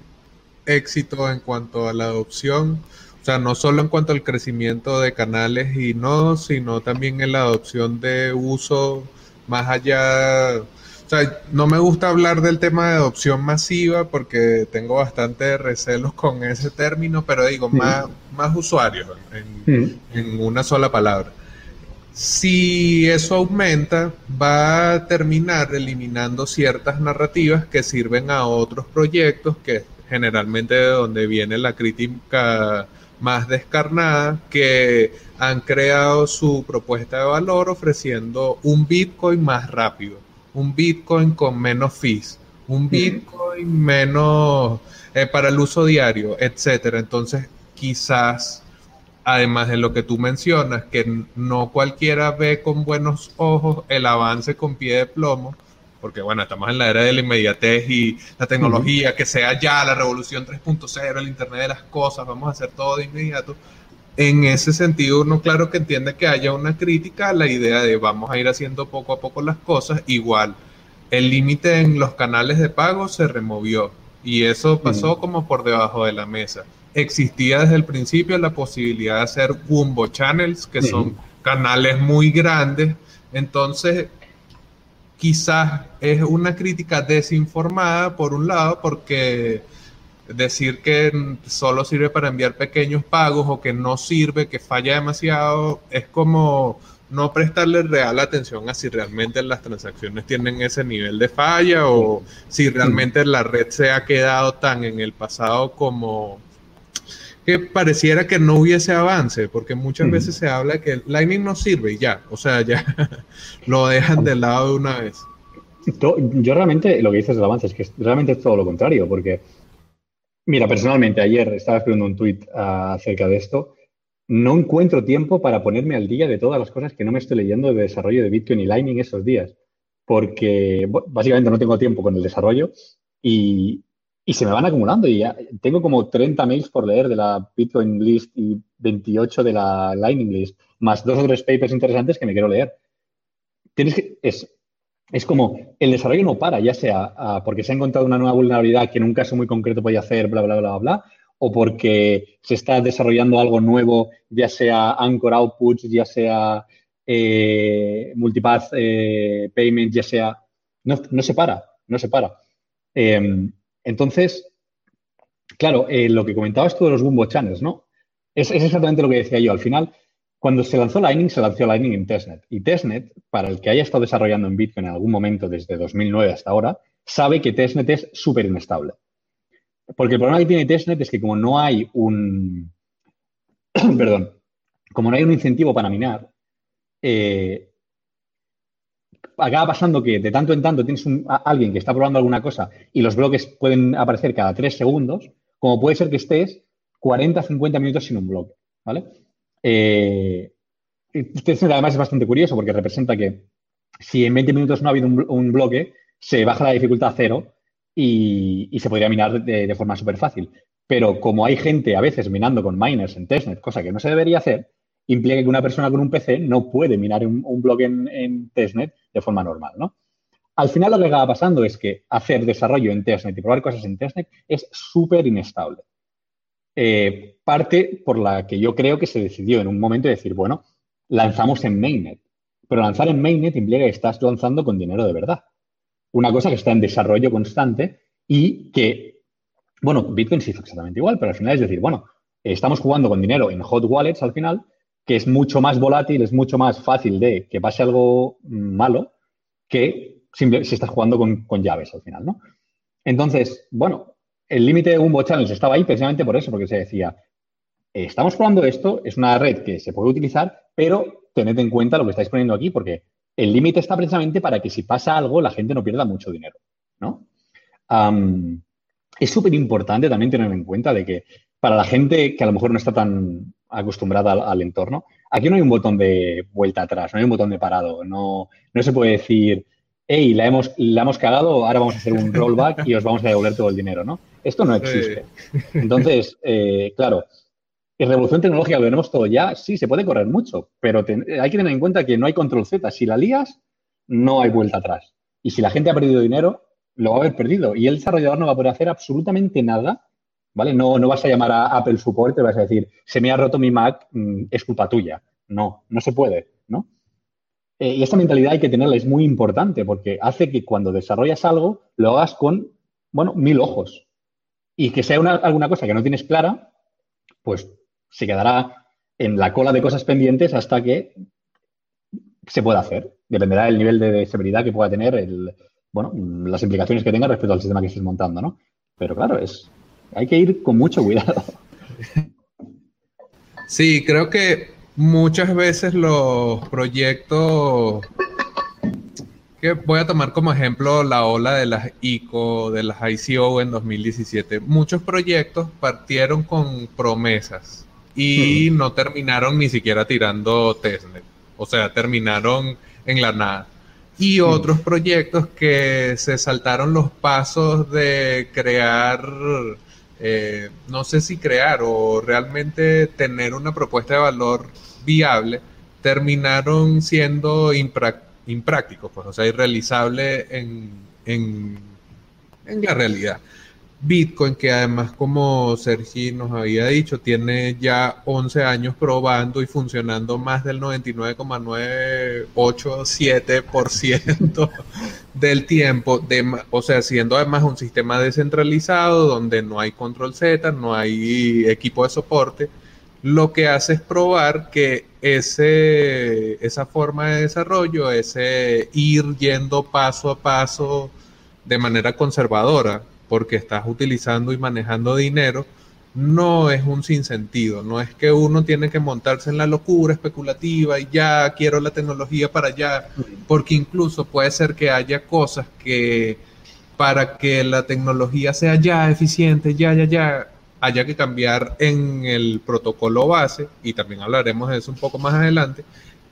éxito en cuanto a la adopción, o sea, no solo en cuanto al crecimiento de canales y nodos, sino también en la adopción de uso más allá o sea, no me gusta hablar del tema de adopción masiva porque tengo bastante recelos con ese término, pero digo, más, más usuarios en, en, una sola palabra. Si eso aumenta, va a terminar eliminando ciertas narrativas que sirven a otros proyectos, que generalmente de donde viene la crítica más descarnada, que han creado su propuesta de valor ofreciendo un Bitcoin más rápido un Bitcoin con menos fees, un Bitcoin menos eh, para el uso diario, etcétera. Entonces, quizás, además de lo que tú mencionas, que no cualquiera ve con buenos ojos el avance con pie de plomo, porque bueno, estamos en la era de la inmediatez y la tecnología, que sea ya la revolución 3.0, el Internet de las cosas, vamos a hacer todo de inmediato. En ese sentido, uno claro que entiende que haya una crítica a la idea de vamos a ir haciendo poco a poco las cosas. Igual, el límite en los canales de pago se removió y eso pasó como por debajo de la mesa. Existía desde el principio la posibilidad de hacer Wumbo Channels, que son canales muy grandes. Entonces, quizás es una crítica desinformada por un lado, porque decir que solo sirve para enviar pequeños pagos o que no sirve, que falla demasiado, es como no prestarle real atención a si realmente las transacciones tienen ese nivel de falla o si realmente la red se ha quedado tan en el pasado como que pareciera que no hubiese avance, porque muchas veces se habla que Lightning no sirve y ya, o sea, ya <laughs> lo dejan de lado de una vez. Yo realmente lo que dices del avance es que realmente es todo lo contrario, porque Mira, personalmente, ayer estaba escribiendo un tuit ah, acerca de esto. No encuentro tiempo para ponerme al día de todas las cosas que no me estoy leyendo de desarrollo de Bitcoin y Lightning esos días, porque básicamente no tengo tiempo con el desarrollo y, se me van acumulando y tengo como 30 mails por leer de la Bitcoin list y 28 de la Lightning list, más dos o tres papers interesantes que me quiero leer. Tienes que, es como el desarrollo no para, ya sea ah, porque se ha encontrado una nueva vulnerabilidad que en un caso muy concreto puede hacer, bla, bla, bla, bla, o porque se está desarrollando algo nuevo, ya sea Anchor Outputs, ya sea eh, Multipath eh, Payment, ya sea... No, se para, no se para. Em, entonces, claro, eh, lo que comentabas tú de los Bumbo Channels, ¿no? Es exactamente lo que decía yo. Al final, cuando se lanzó Lightning, se lanzó Lightning en testnet. Y testnet, para el que haya estado desarrollando en Bitcoin en algún momento desde 2009 hasta ahora, sabe que testnet es súper inestable. Porque el problema que tiene testnet es que como no hay un... <clears throat> perdón. Como no hay un incentivo para minar, eh, acaba pasando que de tanto en tanto tienes a alguien que está probando alguna cosa y los bloques pueden aparecer cada tres segundos, como puede ser que estés 40, 50 minutos sin un bloque, ¿vale? Eh, además es bastante curioso porque representa que si en 20 minutos no ha habido un, bloque, se baja la dificultad a cero y, se podría minar de, forma súper fácil. Pero como hay gente a veces minando con miners en testnet, cosa que no se debería hacer, implica que una persona con un PC no puede minar un, bloque en, testnet de forma normal, ¿no? Al final lo que acaba pasando es que hacer desarrollo en testnet y probar cosas en testnet es súper inestable. Eh, parte por la que yo creo que se decidió en un momento decir, bueno, lanzamos en mainnet. Pero lanzar en mainnet implica que estás lanzando con dinero de verdad. Una cosa que está en desarrollo constante y que, bueno, Bitcoin se hizo exactamente igual, pero al final es decir, bueno, estamos jugando con dinero en hot wallets al final, que es mucho más volátil, es mucho más fácil de que pase algo malo que si estás jugando con, con llaves al final, ¿no? Entonces, bueno, el límite de Umbo Channels estaba ahí precisamente por eso, porque se decía, estamos probando esto, es una red que se puede utilizar, pero tened en cuenta lo que estáis poniendo aquí, porque el límite está precisamente para que si pasa algo, la gente no pierda mucho dinero, ¿no? es súper importante también tener en cuenta de que para la gente que a lo mejor no está tan acostumbrada al, entorno. Aquí no hay un botón de vuelta atrás, no hay un botón de parado. No, no se puede decir, hey, la hemos, la hemos cagado, ahora vamos a hacer un rollback y os vamos a devolver todo el dinero, ¿no? Esto no existe. Entonces, <laughs> eh, claro, en revolución tecnológica lo tenemos todo ya, sí, se puede correr mucho, pero hay que tener en cuenta que no hay control Z. Si la lías, no hay vuelta atrás. Y si la gente ha perdido dinero, lo va a haber perdido. Y el desarrollador no va a poder hacer absolutamente nada, ¿vale? No, no vas a llamar a Apple Support y te vas a decir, se me ha roto mi Mac, mm, es culpa tuya. No, no se puede, ¿no? Eh, y esta mentalidad hay que tenerla, es muy importante porque hace que cuando desarrollas algo lo hagas con, bueno, mil ojos. Y que sea alguna cosa que no tienes clara, pues se quedará en la cola de cosas pendientes hasta que se pueda hacer. Dependerá del nivel de severidad que pueda tener el, bueno, las implicaciones que tenga respecto al sistema que estés montando, ¿no? Pero claro, es, hay que ir con mucho cuidado. Sí, creo que muchas veces los proyectos que voy a tomar como ejemplo la ola de las ICO, de las ICO en 2017. Muchos proyectos partieron con promesas y no terminaron ni siquiera tirando testnet. O sea, terminaron en la nada. Y otros proyectos que se saltaron los pasos de crear, eh, no sé si crear o realmente tener una propuesta de valor viable, terminaron siendo imprácticos, pues, o sea, irrealizables en, en, en la realidad. Bitcoin, que además, como Sergi nos había dicho, tiene ya 11 años probando y funcionando más del 99,987% <laughs> del tiempo, o sea, siendo además un sistema descentralizado donde no hay control Z, no hay equipo de soporte, lo que hace es probar que ese, esa forma de desarrollo, ese ir yendo paso a paso de manera conservadora, porque estás utilizando y manejando dinero, no es un sinsentido, no es que uno tiene que montarse en la locura especulativa y ya quiero la tecnología para allá, porque incluso puede ser que haya cosas que para que la tecnología sea ya eficiente, ya, ya, ya, haya que cambiar en el protocolo base, y también hablaremos de eso un poco más adelante,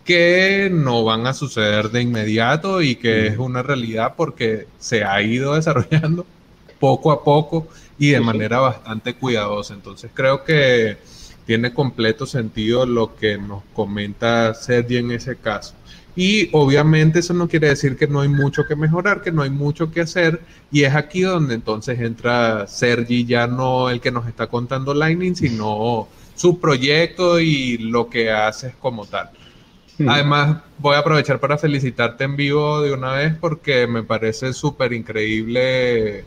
que no van a suceder de inmediato y que es una realidad porque se ha ido <laughs> desarrollando poco a poco y de manera bastante cuidadosa. Entonces creo que tiene completo sentido lo que nos comenta Sergi en ese caso. Y obviamente eso no quiere decir que no hay mucho que mejorar, que no hay mucho que hacer. Y es aquí donde entonces entra Sergi, ya no el que nos está contando Lightning, sino su proyecto y lo que haces como tal. Además, voy a aprovechar para felicitarte en vivo de una vez porque me parece súper increíble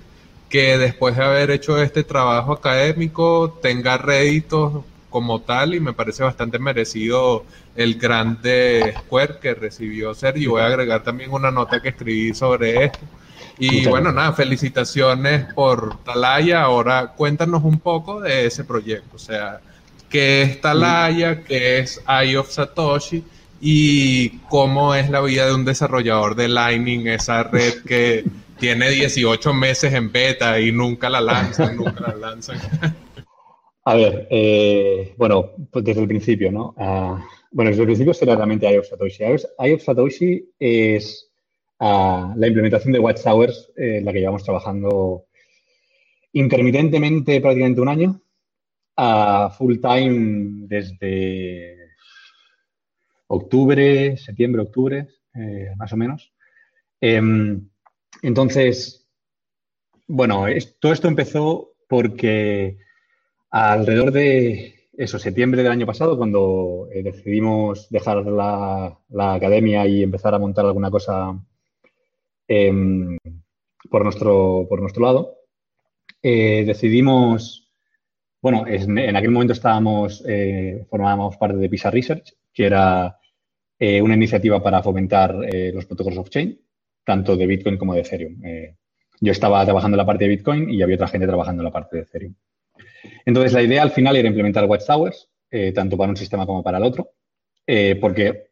que después de haber hecho este trabajo académico tenga réditos como tal y me parece bastante merecido el grande Square que recibió Sergio. Voy a agregar también una nota que escribí sobre esto. Y bueno, nada, felicitaciones por Talaya. Ahora cuéntanos un poco de ese proyecto. O sea, ¿qué es Talaya? ¿Qué es Eye of Satoshi? ¿Y cómo es la vida de un desarrollador de Lightning, esa red que tiene 18 meses en beta y nunca la lanzan, nunca la lanzan. <laughs> A ver, eh, bueno, pues desde el principio, ¿no? Ah, bueno, desde el principio sería realmente IOF Satoshi. IOF Satoshi es ah, la implementación de Watchtowers, eh, la que llevamos trabajando intermitentemente prácticamente un año, full time desde octubre, septiembre, octubre, eh, más o menos. Em, entonces, bueno, todo esto empezó porque alrededor de eso, septiembre del año pasado, cuando eh, decidimos dejar la, academia y empezar a montar alguna cosa em, por, nuestro, por nuestro lado, eh, decidimos, bueno, en, aquel momento estábamos, eh, formábamos parte de PISA Research, que era una iniciativa para fomentar los protocolos off-chain tanto de Bitcoin como de Ethereum. Yo estaba trabajando en la parte de Bitcoin y había otra gente trabajando en la parte de Ethereum. Entonces, la idea al final era implementar Watchtowers, eh, tanto para un sistema como para el otro, eh, porque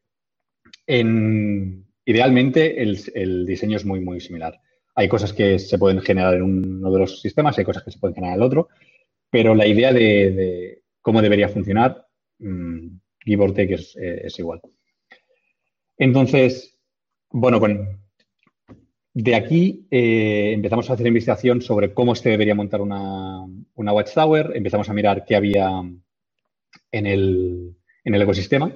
idealmente el, diseño es muy, muy similar. Hay cosas que se pueden generar en uno de los sistemas, hay cosas que se pueden generar en el otro, pero la idea de, cómo debería funcionar mm, give or take es, es igual. Entonces, bueno, con, de aquí eh, empezamos a hacer investigación sobre cómo se debería montar una, Watchtower, empezamos a mirar qué había en el, ecosistema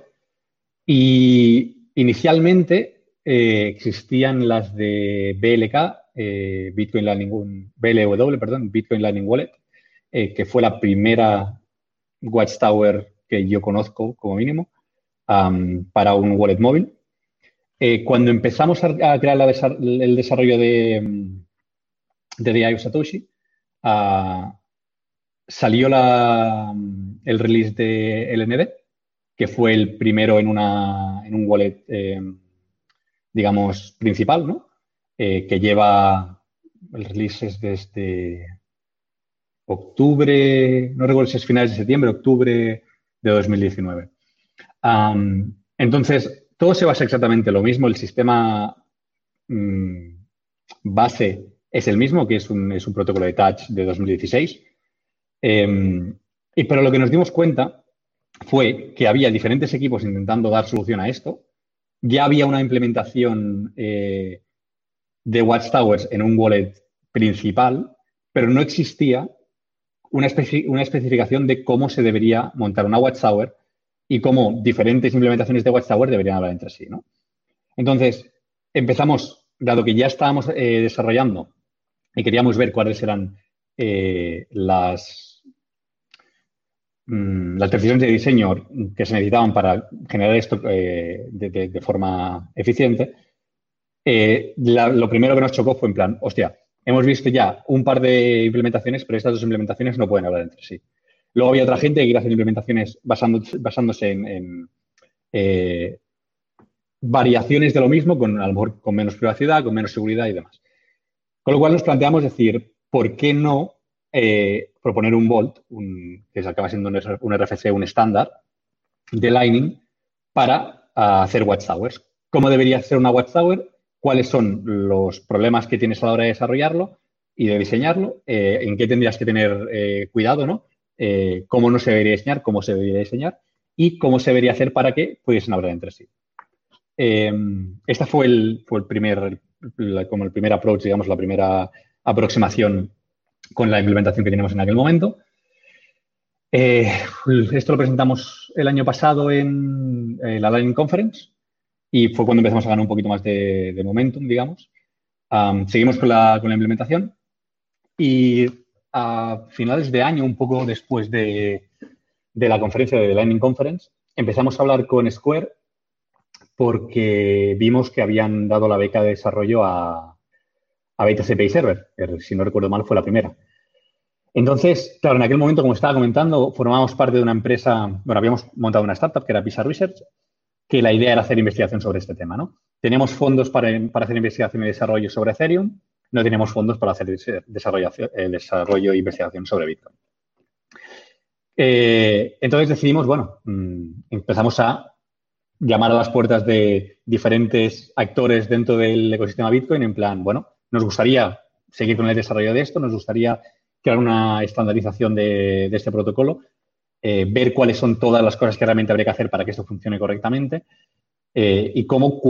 y inicialmente eh, existían las de BLK, eh, Bitcoin Lightning, BLW, perdón, Bitcoin Lightning Wallet, que fue la primera Watchtower que yo conozco como mínimo para un wallet móvil. Eh, cuando empezamos a, crear el desarrollo de, de Satoshi, ah, salió el release de LND, que fue el primero en, un wallet, eh, digamos, principal, ¿no? Eh, que lleva, el release es desde octubre, no recuerdo si es finales de septiembre, octubre de 2019. entonces, todo se basa exactamente lo mismo. El sistema mm, base es el mismo, que es un, protocolo de touch de 2016. Em, y, pero lo que nos dimos cuenta fue que había diferentes equipos intentando dar solución a esto. Ya había una implementación eh, de Watchtowers en un wallet principal, pero no existía una, una especificación de cómo se debería montar una Watchtower y cómo diferentes implementaciones de Watchtower deberían hablar entre sí. ¿no? Entonces, empezamos, dado que ya estábamos eh, desarrollando y queríamos ver cuáles eran eh, las, mm, las decisiones de diseño que se necesitaban para generar esto eh, de, forma eficiente, lo primero que nos chocó fue en plan, hostia, hemos visto ya un par de implementaciones, pero estas dos implementaciones no pueden hablar entre sí. Luego había otra gente que quería hacer implementaciones basándose en, eh, variaciones de lo mismo, con menos privacidad, con menos seguridad y demás. Con lo cual nos planteamos decir, ¿por qué no eh, proponer un Vault, que acaba siendo un RFC, un estándar de Lightning, para hacer Watchtowers? ¿Cómo debería ser una Watchtower? ¿Cuáles son los problemas que tienes a la hora de desarrollarlo y de diseñarlo? Eh, ¿En qué tendrías que tener cuidado, no? Eh, cómo no se debería diseñar, cómo se debería diseñar y cómo se debería hacer para que pudiesen hablar entre sí. Eh, esta fue el, fue el primer, como el primer approach, digamos, la primera aproximación con la implementación que teníamos en aquel momento. Eh, esto lo presentamos el año pasado en la Lightning Conference y fue cuando empezamos a ganar un poquito más de, momentum, digamos. seguimos con la, con la implementación y a finales de año, un poco después de, la conferencia de Lightning Conference, empezamos a hablar con Square porque vimos que habían dado la beca de desarrollo a, a BTC Pay Server, si no recuerdo mal fue la primera. Entonces, claro, en aquel momento, como estaba comentando, formábamos parte de una empresa, bueno, habíamos montado una startup que era Pisa Research, que la idea era hacer investigación sobre este tema, ¿no? Teníamos fondos para, para hacer investigación y desarrollo sobre Ethereum no tenemos fondos para hacer desarrollo, desarrollo e investigación sobre Bitcoin. Eh, entonces decidimos, bueno, mm, empezamos a llamar a las puertas de diferentes actores dentro del ecosistema Bitcoin en plan, bueno, nos gustaría seguir con el desarrollo de esto, nos gustaría crear una estandarización de, este protocolo, eh, ver cuáles son todas las cosas que realmente habría que hacer para que esto funcione correctamente eh, y cómo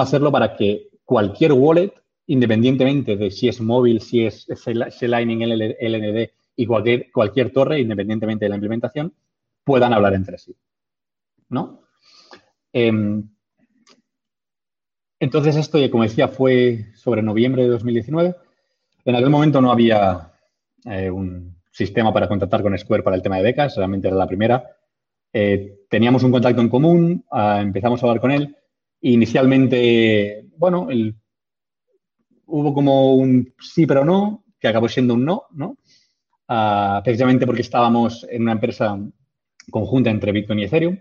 hacerlo para que cualquier wallet independientemente de si es móvil, si es C-Lightning, LND y cualquier, cualquier torre, independientemente de la implementación, puedan hablar entre sí. ¿No? Em, entonces, esto, como decía, fue sobre noviembre de 2019. En aquel momento no había eh, un sistema para contactar con Square para el tema de becas, realmente era la primera. Eh, teníamos un contacto en común, ah, empezamos a hablar con él. Inicialmente, bueno, el hubo como un sí pero no, que acabó siendo un no, ¿no? Ah, precisamente porque estábamos en una empresa conjunta entre Bitcoin y Ethereum.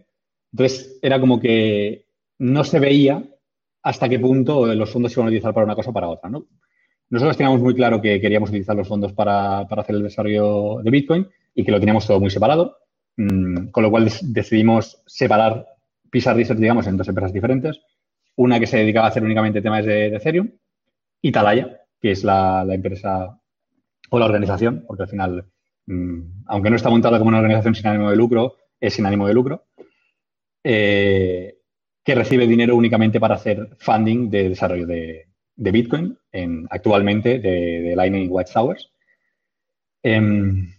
Entonces, era como que no se veía hasta qué punto los fondos se iban a utilizar para una cosa o para otra, ¿no? Nosotros teníamos muy claro que queríamos utilizar los fondos para, hacer el desarrollo de Bitcoin y que lo teníamos todo muy separado, mm, con lo cual decidimos separar Pisa Research, digamos, en dos empresas diferentes. Una que se dedicaba a hacer únicamente temas de Ethereum Italaya, que es la, empresa o la organización, porque al final, mm, aunque no está montada como una organización sin ánimo de lucro, es sin ánimo de lucro, eh, que recibe dinero únicamente para hacer funding de desarrollo de, Bitcoin, en, actualmente de, Lightning Watchtowers. Em,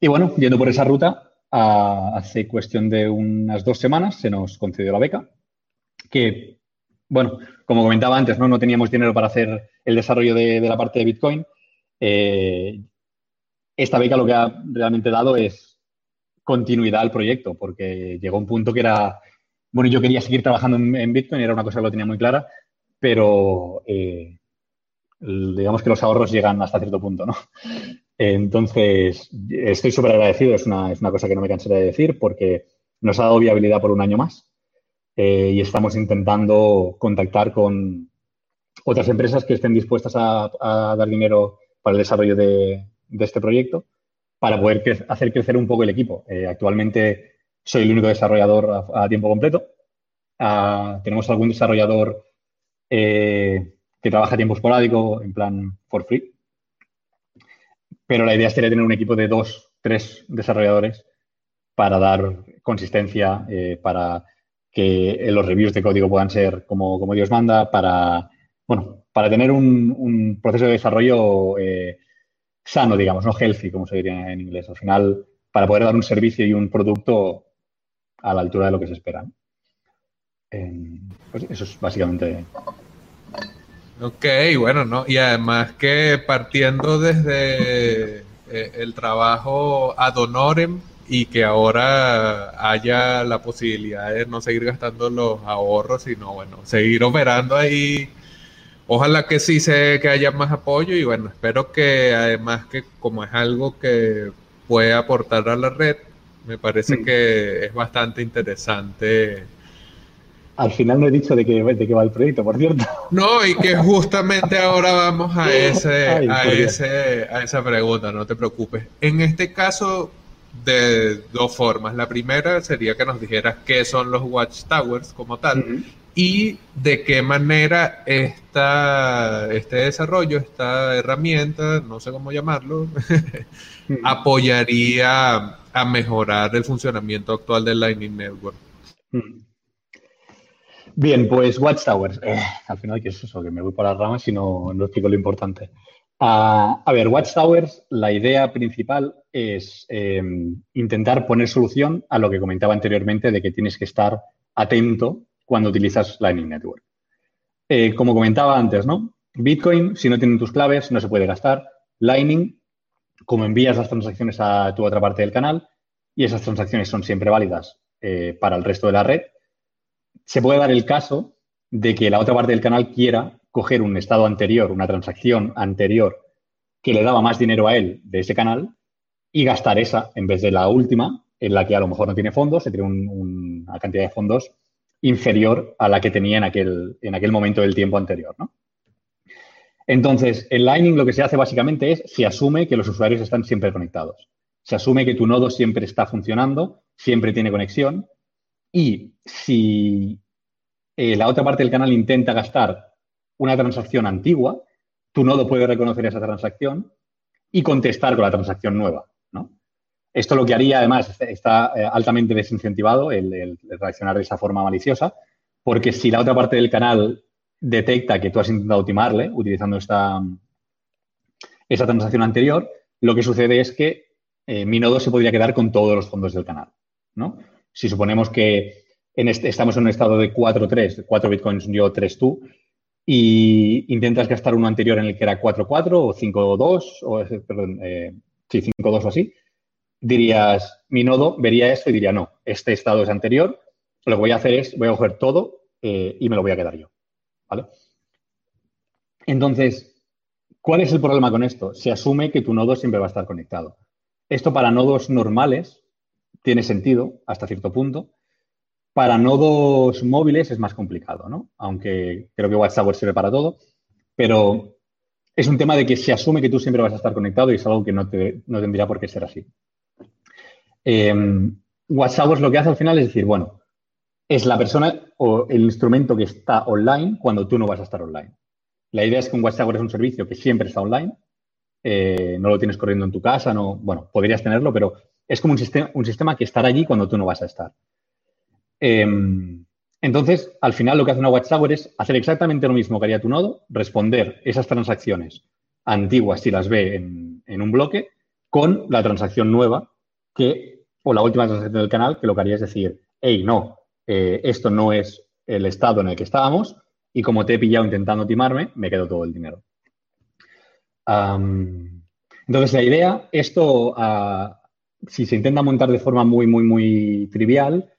y bueno, yendo por esa ruta, hace cuestión de unas dos semanas se nos concedió la beca, que, bueno, como comentaba antes, no, no teníamos dinero para hacer el desarrollo de, la parte de Bitcoin. Eh, esta beca lo que ha realmente dado es continuidad al proyecto, porque llegó un punto que era, bueno, yo quería seguir trabajando en, Bitcoin, era una cosa que lo tenía muy clara, pero eh, digamos que los ahorros llegan hasta cierto punto, ¿no? Entonces, estoy súper agradecido, es una, es una cosa que no me cansaré de decir, porque nos ha dado viabilidad por un año más eh, y estamos intentando contactar con otras empresas que estén dispuestas a dar dinero para el desarrollo de, este proyecto para poder hacer crecer un poco el equipo. Eh, actualmente soy el único desarrollador a, tiempo completo. Ah, tenemos algún desarrollador eh, que trabaja a tiempo esporádico, en plan for free. Pero la idea sería tener un equipo de dos, tres desarrolladores para dar consistencia, para que los reviews de código puedan ser como, como Dios manda, para, bueno, para tener un, proceso de desarrollo sano, digamos, no healthy, como se diría en inglés. Al final, para poder dar un servicio y un producto a la altura de lo que se espera. Em, pues eso es básicamente. Ok, bueno, ¿no? Y además que partiendo desde eh, el trabajo ad honorem y que ahora haya la posibilidad de no seguir gastando los ahorros, sino, bueno, seguir operando ahí Ojalá que sí sé que haya más apoyo y bueno, espero que además que como es algo que puede aportar a la red, me parece que es bastante interesante. Al final no he dicho de qué, de va el proyecto, por cierto. No, y que justamente ahora vamos a <laughs> ese, a ese, a esa pregunta, no te preocupes. En este caso, de dos formas. La primera sería que nos dijeras qué son los Watchtowers como tal y de qué manera esta, este desarrollo, esta herramienta, no sé cómo llamarlo, <laughs> apoyaría a mejorar el funcionamiento actual del Lightning Network. Bien, pues Watchtowers. Eh, al final, ¿qué es eso? Que me voy por las ramas y no, no explico lo importante. A ver, Watchtowers, la idea principal es em, intentar poner solución a lo que comentaba anteriormente de que tienes que estar atento cuando utilizas Lightning Network. Eh, como comentaba antes, ¿no? Bitcoin, si no tienen tus claves, no se puede gastar. Lightning, como envías las transacciones a tu otra parte del canal, y esas transacciones son siempre válidas eh, para el resto de la red, se puede dar el caso de que la otra parte del canal quiera coger un estado anterior, una transacción anterior que le daba más dinero a él de ese canal y gastar esa en vez de la última, en la que a lo mejor no tiene fondos, se tiene una cantidad de fondos inferior a la que tenía en aquel, en aquel momento del tiempo anterior. ¿no? Entonces, en Lightning lo que se hace básicamente es, se asume que los usuarios están siempre conectados. Se asume que tu nodo siempre está funcionando, siempre tiene conexión y si eh, la otra parte del canal intenta gastar una transacción antigua, tu nodo puede reconocer esa transacción y contestar con la transacción nueva. Esto lo que haría, además, está eh, altamente desincentivado el, reaccionar de esa forma maliciosa, porque si la otra parte del canal detecta que tú has intentado timarle utilizando esta, esa transacción anterior, lo que sucede es que eh, mi nodo se podría quedar con todos los fondos del canal. Si suponemos que en este, estamos en un estado de 4-3, 4 bitcoins yo, 3 tú, y intentas gastar uno anterior en el que era 4-4 o 5-2, o, eh, perdón, sí, 5-2 o así, dirías, mi nodo vería esto y diría, no, este estado es anterior, lo que voy a hacer es, voy a coger todo eh, y me lo voy a quedar yo. ¿Vale? Entonces, ¿cuál es el problema con esto? Se asume que tu nodo siempre va a estar conectado. Esto para nodos normales tiene sentido hasta cierto punto. Para nodos móviles es más complicado, ¿no? Aunque creo que WhatsApp sirve para todo, pero es un tema de que se asume que tú siempre vas a estar conectado y es algo que no, tendría por qué ser así. Eh, WhatsApp lo que hace al final es decir, bueno, es la persona o el instrumento que está online cuando tú no vas a estar online. La idea es que un WhatsApp es un servicio que siempre está online. Eh, no lo tienes corriendo en tu casa, no, bueno, podrías tenerlo, pero es como un sistema, un sistema que estará allí cuando tú no vas a estar. Em, entonces, al final lo que hace una Watchtower es hacer exactamente lo mismo que haría tu nodo, responder esas transacciones antiguas si las ve en, un bloque con la transacción nueva que, o la última transacción del canal, que lo que haría es decir, hey, no, eh, esto no es el estado en el que estábamos y como te he pillado intentando timarme, me quedo todo el dinero. entonces, la idea, esto, ah, si se intenta montar de forma muy, muy, muy trivial,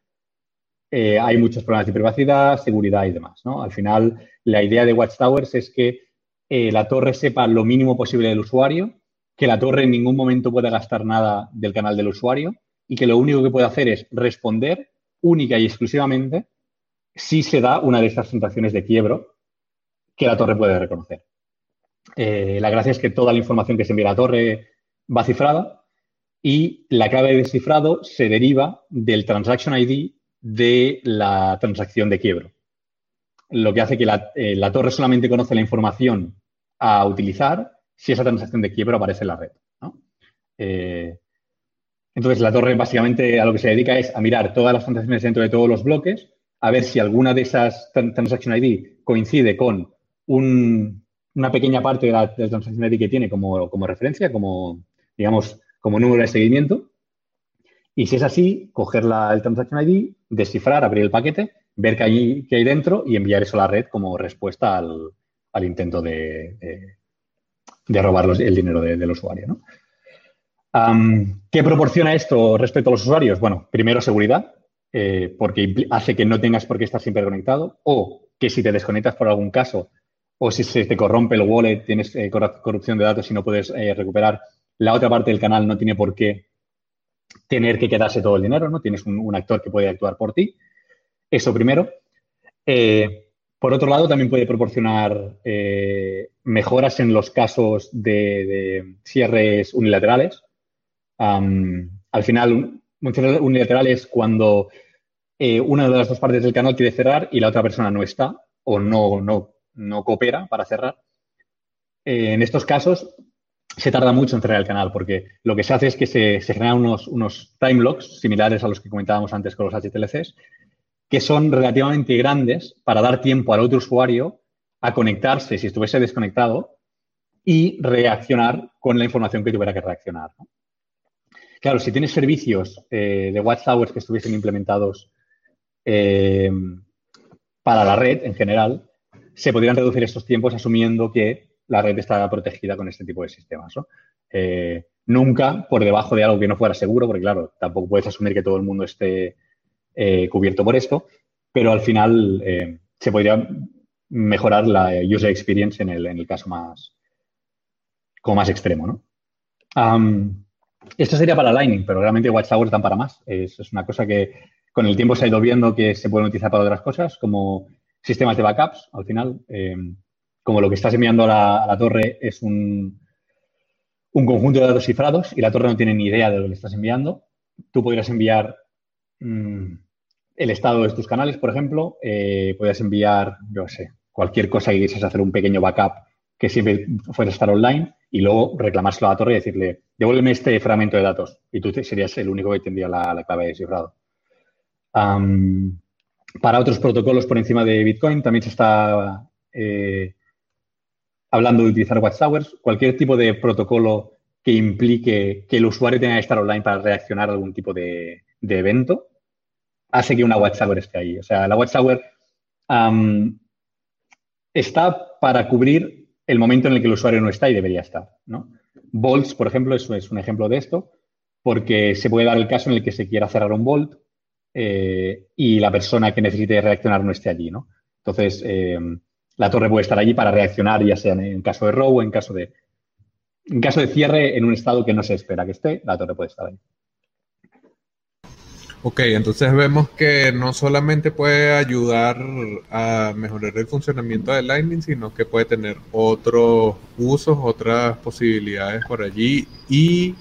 eh, hay muchos problemas de privacidad, seguridad y demás. Al final, la idea de Watchtowers es que eh, la torre sepa lo mínimo posible del usuario, que la torre en ningún momento pueda gastar nada del canal del usuario y que lo único que puede hacer es responder única y exclusivamente si se da una de estas sensaciones de quiebro que la torre puede reconocer. Eh, la gracia es que toda la información que se envía a la torre va cifrada y la clave de descifrado se deriva del transaction ID de la transacción de quiebro. Lo que hace que eh, la, torre solamente conoce la información a utilizar si esa transacción de quiebro aparece en la red. Eh, entonces, la torre básicamente a lo que se dedica es a mirar todas las transacciones dentro de todos los bloques, a ver si alguna de esas transaction ID coincide con una pequeña parte de la, transaction ID que tiene como, como referencia, como, digamos, como número de seguimiento y si es así, coger la, el Transaction ID, descifrar, abrir el paquete, ver qué hay, qué hay dentro y enviar eso a la red como respuesta al, intento de, de, robar el dinero del usuario. ¿Qué proporciona esto respecto a los usuarios? Bueno, primero seguridad, eh, porque hace que no tengas por qué estar siempre conectado o que si te desconectas por algún caso o si se te corrompe el wallet, tienes eh, corrupción de datos y no puedes eh, recuperar, la otra parte del canal no tiene por qué tener que quedarse todo el dinero, ¿no? Tienes un, actor que puede actuar por ti. Eso primero. Eh, por otro lado, también puede proporcionar eh, mejoras en los casos de, cierres unilaterales. al final, muchos unilaterales cuando eh, una de las dos partes del canal quiere cerrar y la otra persona no está o no, no, no coopera para cerrar. en estos casos, se tarda mucho en cerrar el canal porque lo que se hace es que se, generan unos, unos time locks similares a los que comentábamos antes con los HTLCs, que son relativamente grandes para dar tiempo al otro usuario a conectarse si estuviese desconectado y reaccionar con la información que tuviera que reaccionar. Claro, si tienes servicios eh, de Watchtowers que estuviesen implementados eh, para la red en general, se podrían reducir estos tiempos asumiendo que la red está protegida con este tipo de sistemas. Eh, nunca por debajo de algo que no fuera seguro, porque claro, tampoco puedes asumir que todo el mundo esté eh, cubierto por esto, pero al final eh, se podría mejorar la user experience en el, caso más, como más extremo. esto sería para Lightning, pero realmente Watchtower dan para más. Es, una cosa que con el tiempo se ha ido viendo que se pueden utilizar para otras cosas, como sistemas de backups, al final como lo que estás enviando a la, torre es un, un, conjunto de datos cifrados y la torre no tiene ni idea de lo que le estás enviando, tú podrías enviar mm, el estado de tus canales, por ejemplo, eh, podrías enviar, yo sé, cualquier cosa que quisieras hacer un pequeño backup que siempre fuera a estar online y luego reclamárselo a la torre y decirle, devuélveme este fragmento de datos y tú serías el único que tendría la, clave de cifrado. para otros protocolos por encima de Bitcoin también se está eh, hablando de utilizar Watchtowers, cualquier tipo de protocolo que implique que el usuario tenga que estar online para reaccionar a algún tipo de, evento, hace que una Watchtower esté ahí. O sea, la Watchtower está para cubrir el momento en el que el usuario no está y debería estar. ¿no? Bolts, por ejemplo, es, es un ejemplo de esto, porque se puede dar el caso en el que se quiera cerrar un Bolt eh, y la persona que necesite reaccionar no esté allí. ¿no? Entonces, eh, la torre puede estar allí para reaccionar, ya sea en caso de robo, en caso de, en caso de cierre en un estado que no se espera que esté, la torre puede estar ahí. Ok, entonces vemos que no solamente puede ayudar a mejorar el funcionamiento de Lightning, sino que puede tener otros usos, otras posibilidades por allí. Y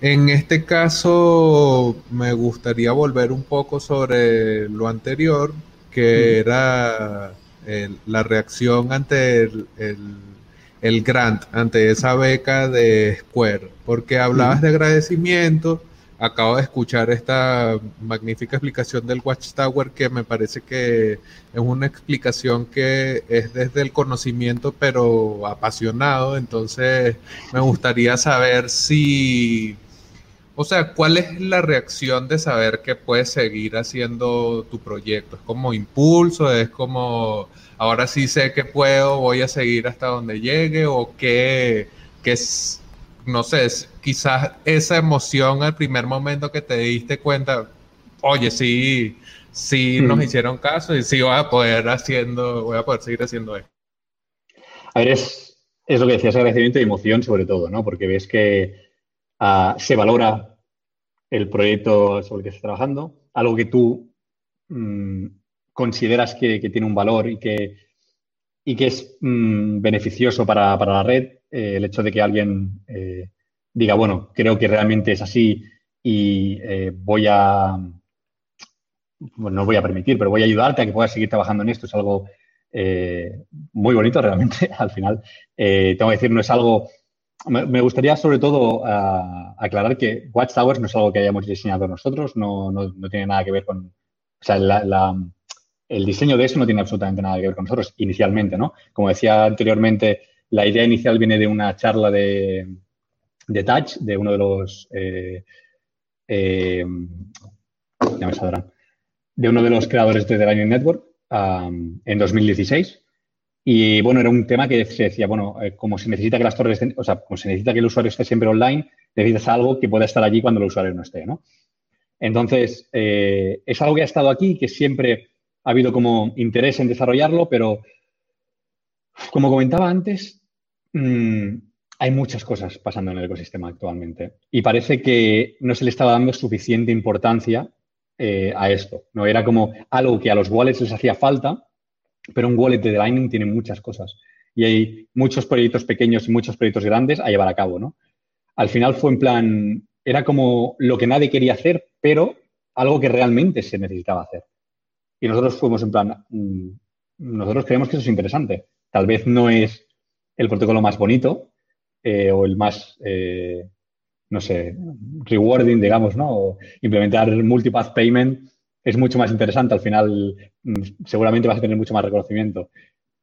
en este caso me gustaría volver un poco sobre lo anterior, que era la reacción ante el, el, grant, ante esa beca de Square, porque hablabas de agradecimiento, acabo de escuchar esta magnífica explicación del Watchtower que me parece que es una explicación que es desde el conocimiento pero apasionado, entonces me gustaría saber si, o sea, ¿cuál es la reacción de saber que puedes seguir haciendo tu proyecto? ¿Es como impulso? ¿Es como, ahora sí sé que puedo, voy a seguir hasta donde llegue? ¿O qué, qué es no sé, quizás esa emoción al primer momento que te diste cuenta, oye, sí, sí nos mm. hicieron caso y sí voy a poder haciendo, voy a poder seguir haciendo esto. A ver, es, lo que decías, agradecimiento y emoción sobre todo, ¿no? Porque ves que ah, se valora el proyecto sobre el que estás trabajando, algo que tú mm, consideras que, tiene un valor y que, y que es mm, beneficioso para, para, la red, eh, el hecho de que alguien eh, diga, bueno, creo que realmente es así y eh, voy a, bueno, no voy a permitir, pero voy a ayudarte a que puedas seguir trabajando en esto, es algo muy bonito realmente, <laughs> al final. tengo que decir, no es algo... Me, gustaría sobre todo aclarar que Watchtowers no es algo que hayamos diseñado nosotros, no, tiene nada que ver con... O sea, el diseño de eso no tiene absolutamente nada que ver con nosotros inicialmente, ¿no? Como decía anteriormente, la idea inicial viene de una charla de, de Touch, de uno de los. Eh, eh, ya me. De uno de los creadores de The Lightning Network en 2016. Y bueno, era un tema que se decía, bueno, eh, como se necesita que las torres estén, o sea, como se necesita que el usuario esté siempre online, necesitas algo que pueda estar allí cuando el usuario no esté, ¿no? Entonces, es algo que ha estado aquí, que siempre ha habido como interés en desarrollarlo, pero como comentaba antes, Mm, hay muchas cosas pasando en el ecosistema actualmente y parece que no se le estaba dando suficiente importancia eh, a esto. No era como algo que a los wallets les hacía falta, pero un wallet de Lightning tiene muchas cosas y hay muchos proyectos pequeños y muchos proyectos grandes a llevar a cabo, ¿no? Al final fue en plan, era como lo que nadie quería hacer, pero algo que realmente se necesitaba hacer. Y nosotros fuimos en plan, mm, nosotros creemos que eso es interesante. Tal vez no es el protocolo más bonito eh, o el más, eh, no sé, rewarding, digamos, ¿no? O implementar multipath payment es mucho más interesante. Al final, mm, seguramente vas a tener mucho más reconocimiento.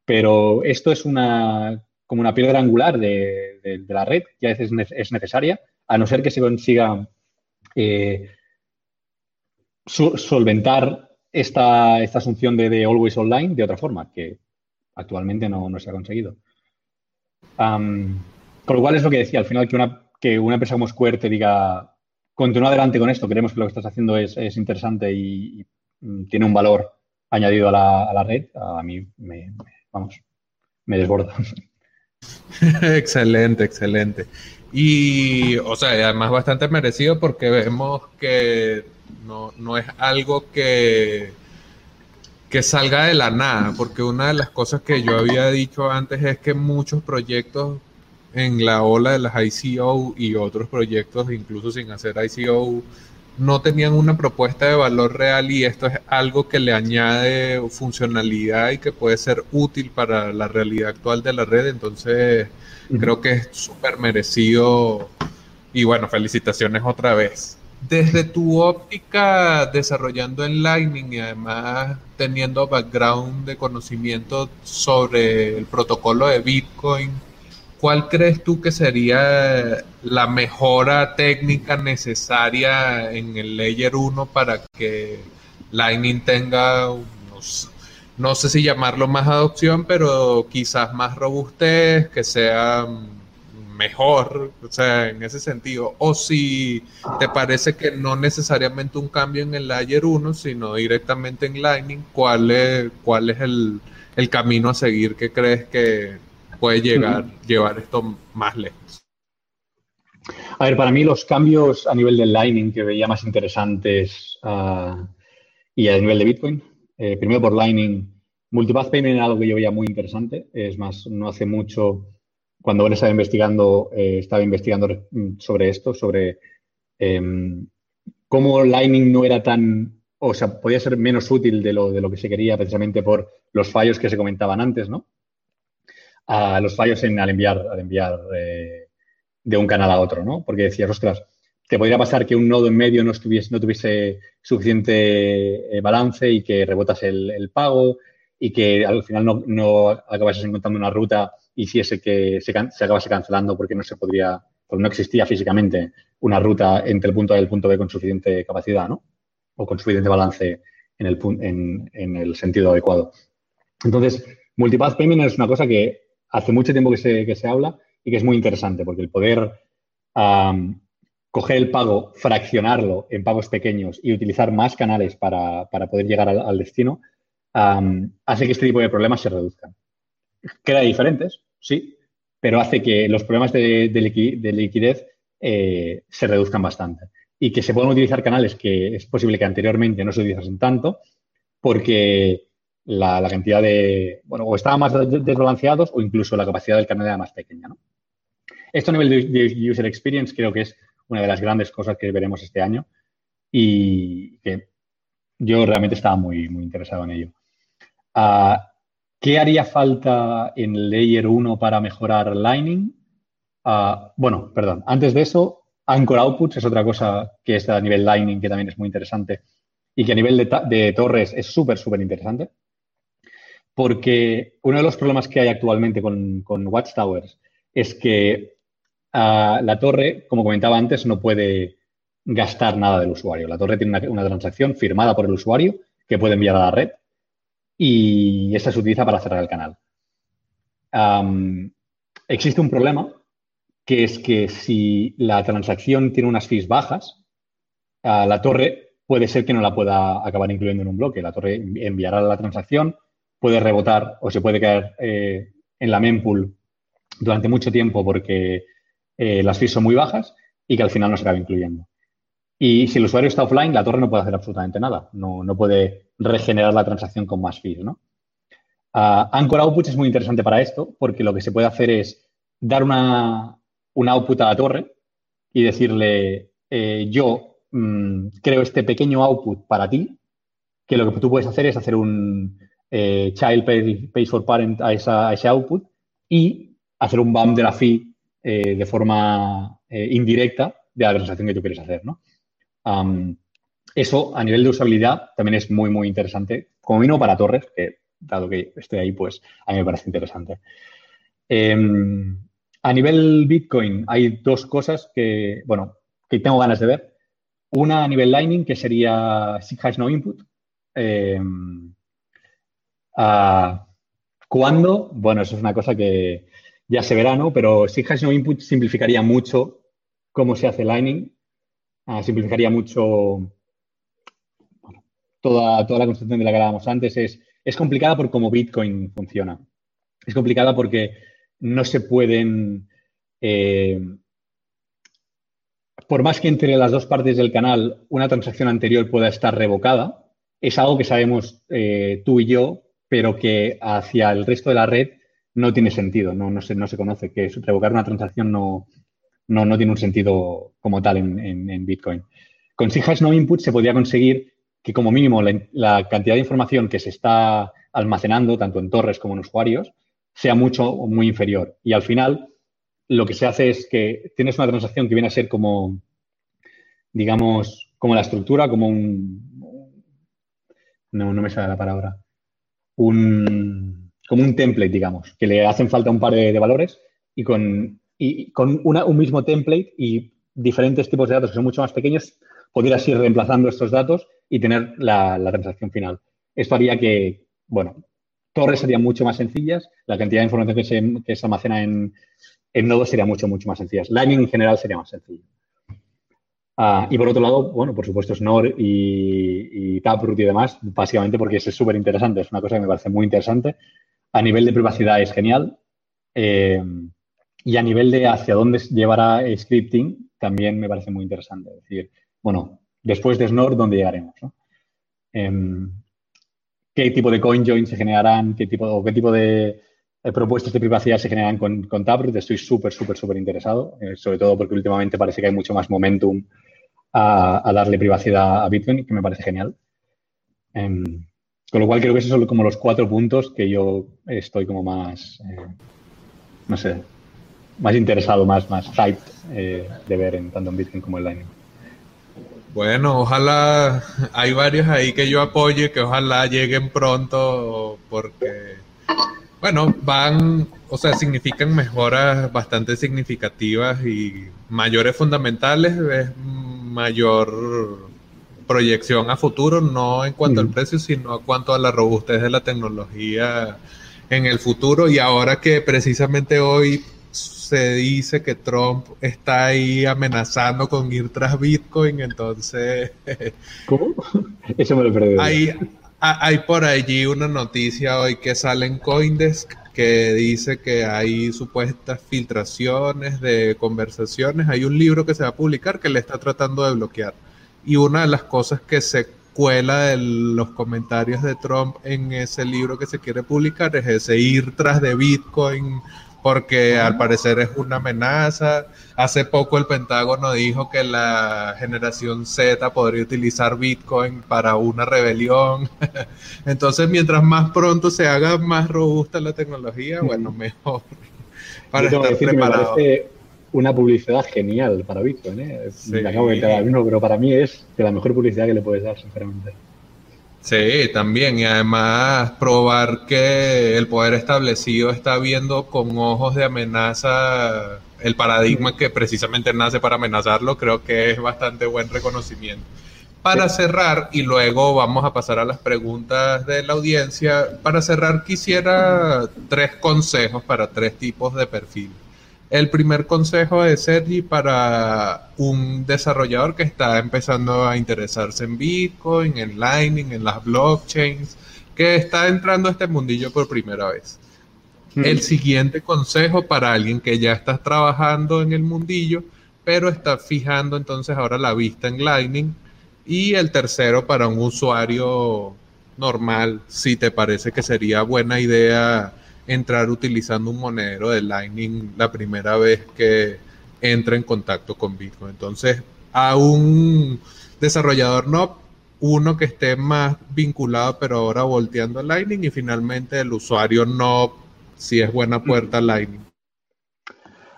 Pero esto es una, como una piedra angular de, la red que a veces es necesaria, a no ser que se consiga eh, solventar esta, esta asunción de, de, always online de otra forma, que actualmente no, no se ha conseguido con lo cual es lo que decía, al final que una, que una empresa como Square te diga, continúa adelante con esto, creemos que lo que estás haciendo es, interesante y, mm, tiene un valor añadido a la, red, a mí me, vamos, me desborda. <laughs> excelente, excelente. Y, o sea, además bastante merecido porque vemos que no, no es algo que que salga de la nada, porque una de las cosas que yo había dicho antes es que muchos proyectos en la ola de las ICO y otros proyectos, incluso sin hacer ICO, no tenían una propuesta de valor real y esto es algo que le añade funcionalidad y que puede ser útil para la realidad actual de la red. Entonces, creo que es súper merecido y bueno, felicitaciones otra vez. Desde tu óptica desarrollando en Lightning y además teniendo background de conocimiento sobre el protocolo de Bitcoin, ¿cuál crees tú que sería la mejora técnica necesaria en el Layer 1 para que Lightning tenga, no sé si llamarlo más adopción, pero quizás más robustez, que sea mejor, o sea, en ese sentido, o si te parece que no necesariamente un cambio en el Layer 1, sino directamente en Lightning, ¿cuál es, cuál es el, camino a seguir que crees que puede llegar, llevar esto más lejos? A ver, para mí los cambios a nivel del Lightning que veía más interesantes ah, y a nivel de Bitcoin, eh, primero por Lightning, Multipath Payment era algo que yo veía muy interesante, es más, no hace mucho cuando él estaba investigando, eh, estaba investigando sobre esto, sobre em, cómo Lightning no era tan, o sea, podía ser menos útil de lo, de lo que se quería precisamente por los fallos que se comentaban antes, ¿no? A los fallos en, al enviar, al enviar eh, de un canal a otro, ¿no? Porque decías, ostras, te podría pasar que un nodo en medio no, estuviese, no tuviese suficiente eh, balance y que rebotas el, pago y que al final no, no acabases encontrando una ruta y hiciese que se, se, acabase cancelando porque no se podría, porque no existía físicamente una ruta entre el punto A y el punto B con suficiente capacidad, ¿no? O con suficiente balance en el, en, en el sentido adecuado. Entonces, multipath payment es una cosa que hace mucho tiempo que se, que se habla y que es muy interesante porque el poder coger el pago, fraccionarlo en pagos pequeños y utilizar más canales para, poder llegar al, destino, hace que este tipo de problemas se reduzcan. Queda diferentes, sí, pero hace que los problemas de, liquidez eh, se reduzcan bastante y que se puedan utilizar canales que es posible que anteriormente no se utilizasen tanto porque la, cantidad de, bueno, o estaban más desbalanceados o incluso la capacidad del canal era más pequeña, ¿no? Esto a nivel de, user experience creo que es una de las grandes cosas que veremos este año y que yo realmente estaba muy, muy interesado en ello. Ah, ¿Qué haría falta en Layer 1 para mejorar Lightning? Ah, bueno, perdón, antes de eso, Anchor Outputs es otra cosa que está a nivel Lightning que también es muy interesante y que a nivel de, torres es súper, súper interesante. Porque uno de los problemas que hay actualmente con, Watchtowers es que la torre, como comentaba antes, no puede gastar nada del usuario. La torre tiene una, transacción firmada por el usuario que puede enviar a la red y esta se utiliza para cerrar el canal. existe un problema que es que si la transacción tiene unas fees bajas, la torre puede ser que no la pueda acabar incluyendo en un bloque. La torre enviará la transacción, puede rebotar o se puede caer eh, en la mempool durante mucho tiempo porque eh, las fees son muy bajas y que al final no se acaba incluyendo. Y si el usuario está offline, la torre no puede hacer absolutamente nada. No, puede regenerar la transacción con más fees, ¿no? Uh, Anchor Output es muy interesante para esto porque lo que se puede hacer es dar una, output a la torre y decirle, eh, yo mm, creo este pequeño output para ti, que lo que tú puedes hacer es hacer un eh, child pays for parent a, a, ese output y hacer un bump de la fee eh, de forma eh, indirecta de la transacción que tú quieres hacer, ¿no? eso a nivel de usabilidad también es muy, muy interesante, como mínimo para torres, que dado que estoy ahí, pues a mí me parece interesante. Em, a nivel Bitcoin hay dos cosas que, bueno, que tengo ganas de ver. Una a nivel Lightning, que sería si Hash No Input. Em, ¿Cuándo? Bueno, eso es una cosa que, ya se verá, ¿no? Pero si Hash No Input simplificaría mucho cómo se hace Lightning, ah, simplificaría mucho toda, toda la construcción de la que hablábamos antes. Es, es complicada por cómo Bitcoin funciona. Es complicada porque no se pueden... Eh, por más que entre las dos partes del canal una transacción anterior pueda estar revocada, es algo que sabemos eh, tú y yo, pero que hacia el resto de la red no tiene sentido, no, no, se, no se conoce, que revocar una transacción no, no, tiene un sentido como tal en, Bitcoin. Con No Input se podría conseguir que como mínimo la, cantidad de información que se está almacenando, tanto en torres como en usuarios, sea mucho o muy inferior. Y al final lo que se hace es que tienes una transacción que viene a ser como, digamos, como la estructura, como un... No, no me sale la palabra. Un como un template, digamos, que le hacen falta un par de, valores y con, con un mismo template y diferentes tipos de datos que son mucho más pequeños, podrías ir reemplazando estos datos y tener la, transacción final. Esto haría que, bueno, torres serían mucho más sencillas, la cantidad de información que se, que se almacena en, en, nodos sería mucho, mucho más sencilla. Lightning en general sería más sencillo. Ah, y por otro lado, bueno, por supuesto, Snore y, y Taproot y demás, básicamente porque es súper interesante, es una cosa que me parece muy interesante a nivel de privacidad es genial. Eh, y a nivel de hacia dónde llevará scripting, también me parece muy interesante. Es decir, bueno, después de Snort, ¿dónde llegaremos? Em, ¿Qué tipo de coin joins se generarán? ¿Qué tipo, o qué tipo de propuestas de privacidad se generan con, con? Estoy súper, súper, súper interesado, eh, sobre todo porque últimamente parece que hay mucho más momentum a, darle privacidad a Bitcoin, que me parece genial. Em, con lo cual creo que esos son como los cuatro puntos que yo estoy como más, eh, no sé, más interesado, más, más hype eh, de ver en tanto en Bitcoin como en Lightning. Bueno, ojalá hay varios ahí que yo apoye, que ojalá lleguen pronto, porque, bueno, van, o sea, significan mejoras bastante significativas y mayores fundamentales, es mayor proyección a futuro, no en cuanto al precio, sino en cuanto a la robustez de la tecnología en el futuro. Y ahora que precisamente hoy se dice que Trump está ahí amenazando con ir tras Bitcoin, entonces... <laughs> ¿Cómo? Eso me lo perdí. Hay por allí una noticia hoy que sale en Coindesk que dice que hay supuestas filtraciones de conversaciones. Hay un libro que se va a publicar que le está tratando de bloquear. Y una de las cosas que se cuela de los comentarios de Trump en ese libro que se quiere publicar es ese ir tras de Bitcoin porque al parecer es una amenaza. Hace poco el Pentágono dijo que la generación Z podría utilizar Bitcoin para una rebelión. <laughs> Entonces, mientras más pronto se haga más robusta la tecnología, bueno, mejor <laughs> para estar preparado. Me parece una publicidad genial para Bitcoin. ¿eh? Me acabo de pero para mí es de la mejor publicidad que le puedes dar, sinceramente. Sí, también. Y además probar que el poder establecido está viendo con ojos de amenaza el paradigma que precisamente nace para amenazarlo, creo que es bastante buen reconocimiento. Para cerrar, y luego vamos a pasar a las preguntas de la audiencia, para cerrar quisiera tres consejos para tres tipos de perfil. El primer consejo de Sergi para un desarrollador que está empezando a interesarse en Bitcoin, en Lightning, en las blockchains, que está entrando a este mundillo por primera vez. El siguiente consejo para alguien que ya está trabajando en el mundillo, pero está fijando entonces ahora la vista en Lightning. Y el tercero para un usuario normal, si te parece que sería buena idea entrar utilizando un monedero de Lightning la primera vez que entra en contacto con Bitcoin. Entonces, a un desarrollador no, uno que esté más vinculado, pero ahora volteando a Lightning, y finalmente el usuario no, si es buena puerta Lightning.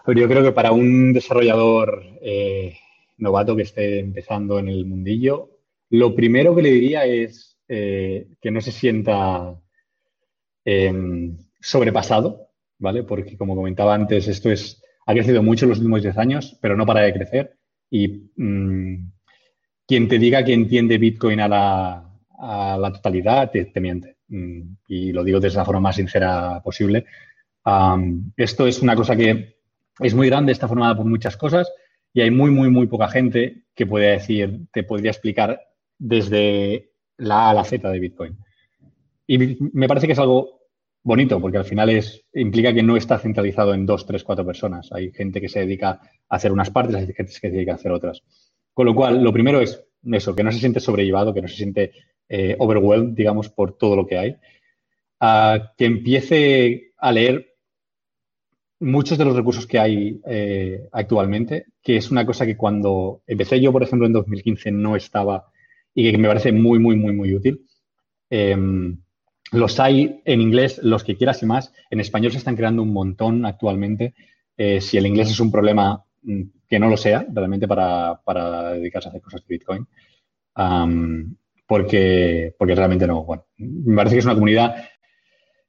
Yo creo que para un desarrollador eh, novato que esté empezando en el mundillo, lo primero que le diría es eh, que no se sienta em, sobrepasado, ¿vale? Porque como comentaba antes, esto es, ha crecido mucho en los últimos 10 años, pero no para de crecer. Y mm, quien te diga que entiende Bitcoin a la, totalidad, te, miente. Mm, y lo digo de la forma más sincera posible. esto es una cosa que es muy grande, está formada por muchas cosas y hay muy, muy, muy poca gente que puede decir, te podría explicar desde la A a la Z de Bitcoin. Y me parece que es algo bonito, porque al final es, implica que no está centralizado en dos, tres, cuatro personas. Hay gente que se dedica a hacer unas partes, hay gente que se dedica a hacer otras. Con lo cual, lo primero es eso, que no se siente sobrellevado, que no se siente eh, overwhelmed, digamos, por todo lo que hay. que empiece a leer muchos de los recursos que hay eh, actualmente, que es una cosa que cuando empecé yo, por ejemplo, en 2015 no estaba y que me parece muy, muy, muy, muy útil. Em, los hay en inglés, los que quieras y más. En español se están creando un montón actualmente. Eh, si el inglés es un problema, mm, que no lo sea realmente para, dedicarse a hacer cosas de Bitcoin. porque, porque realmente no. Bueno, me parece que es una comunidad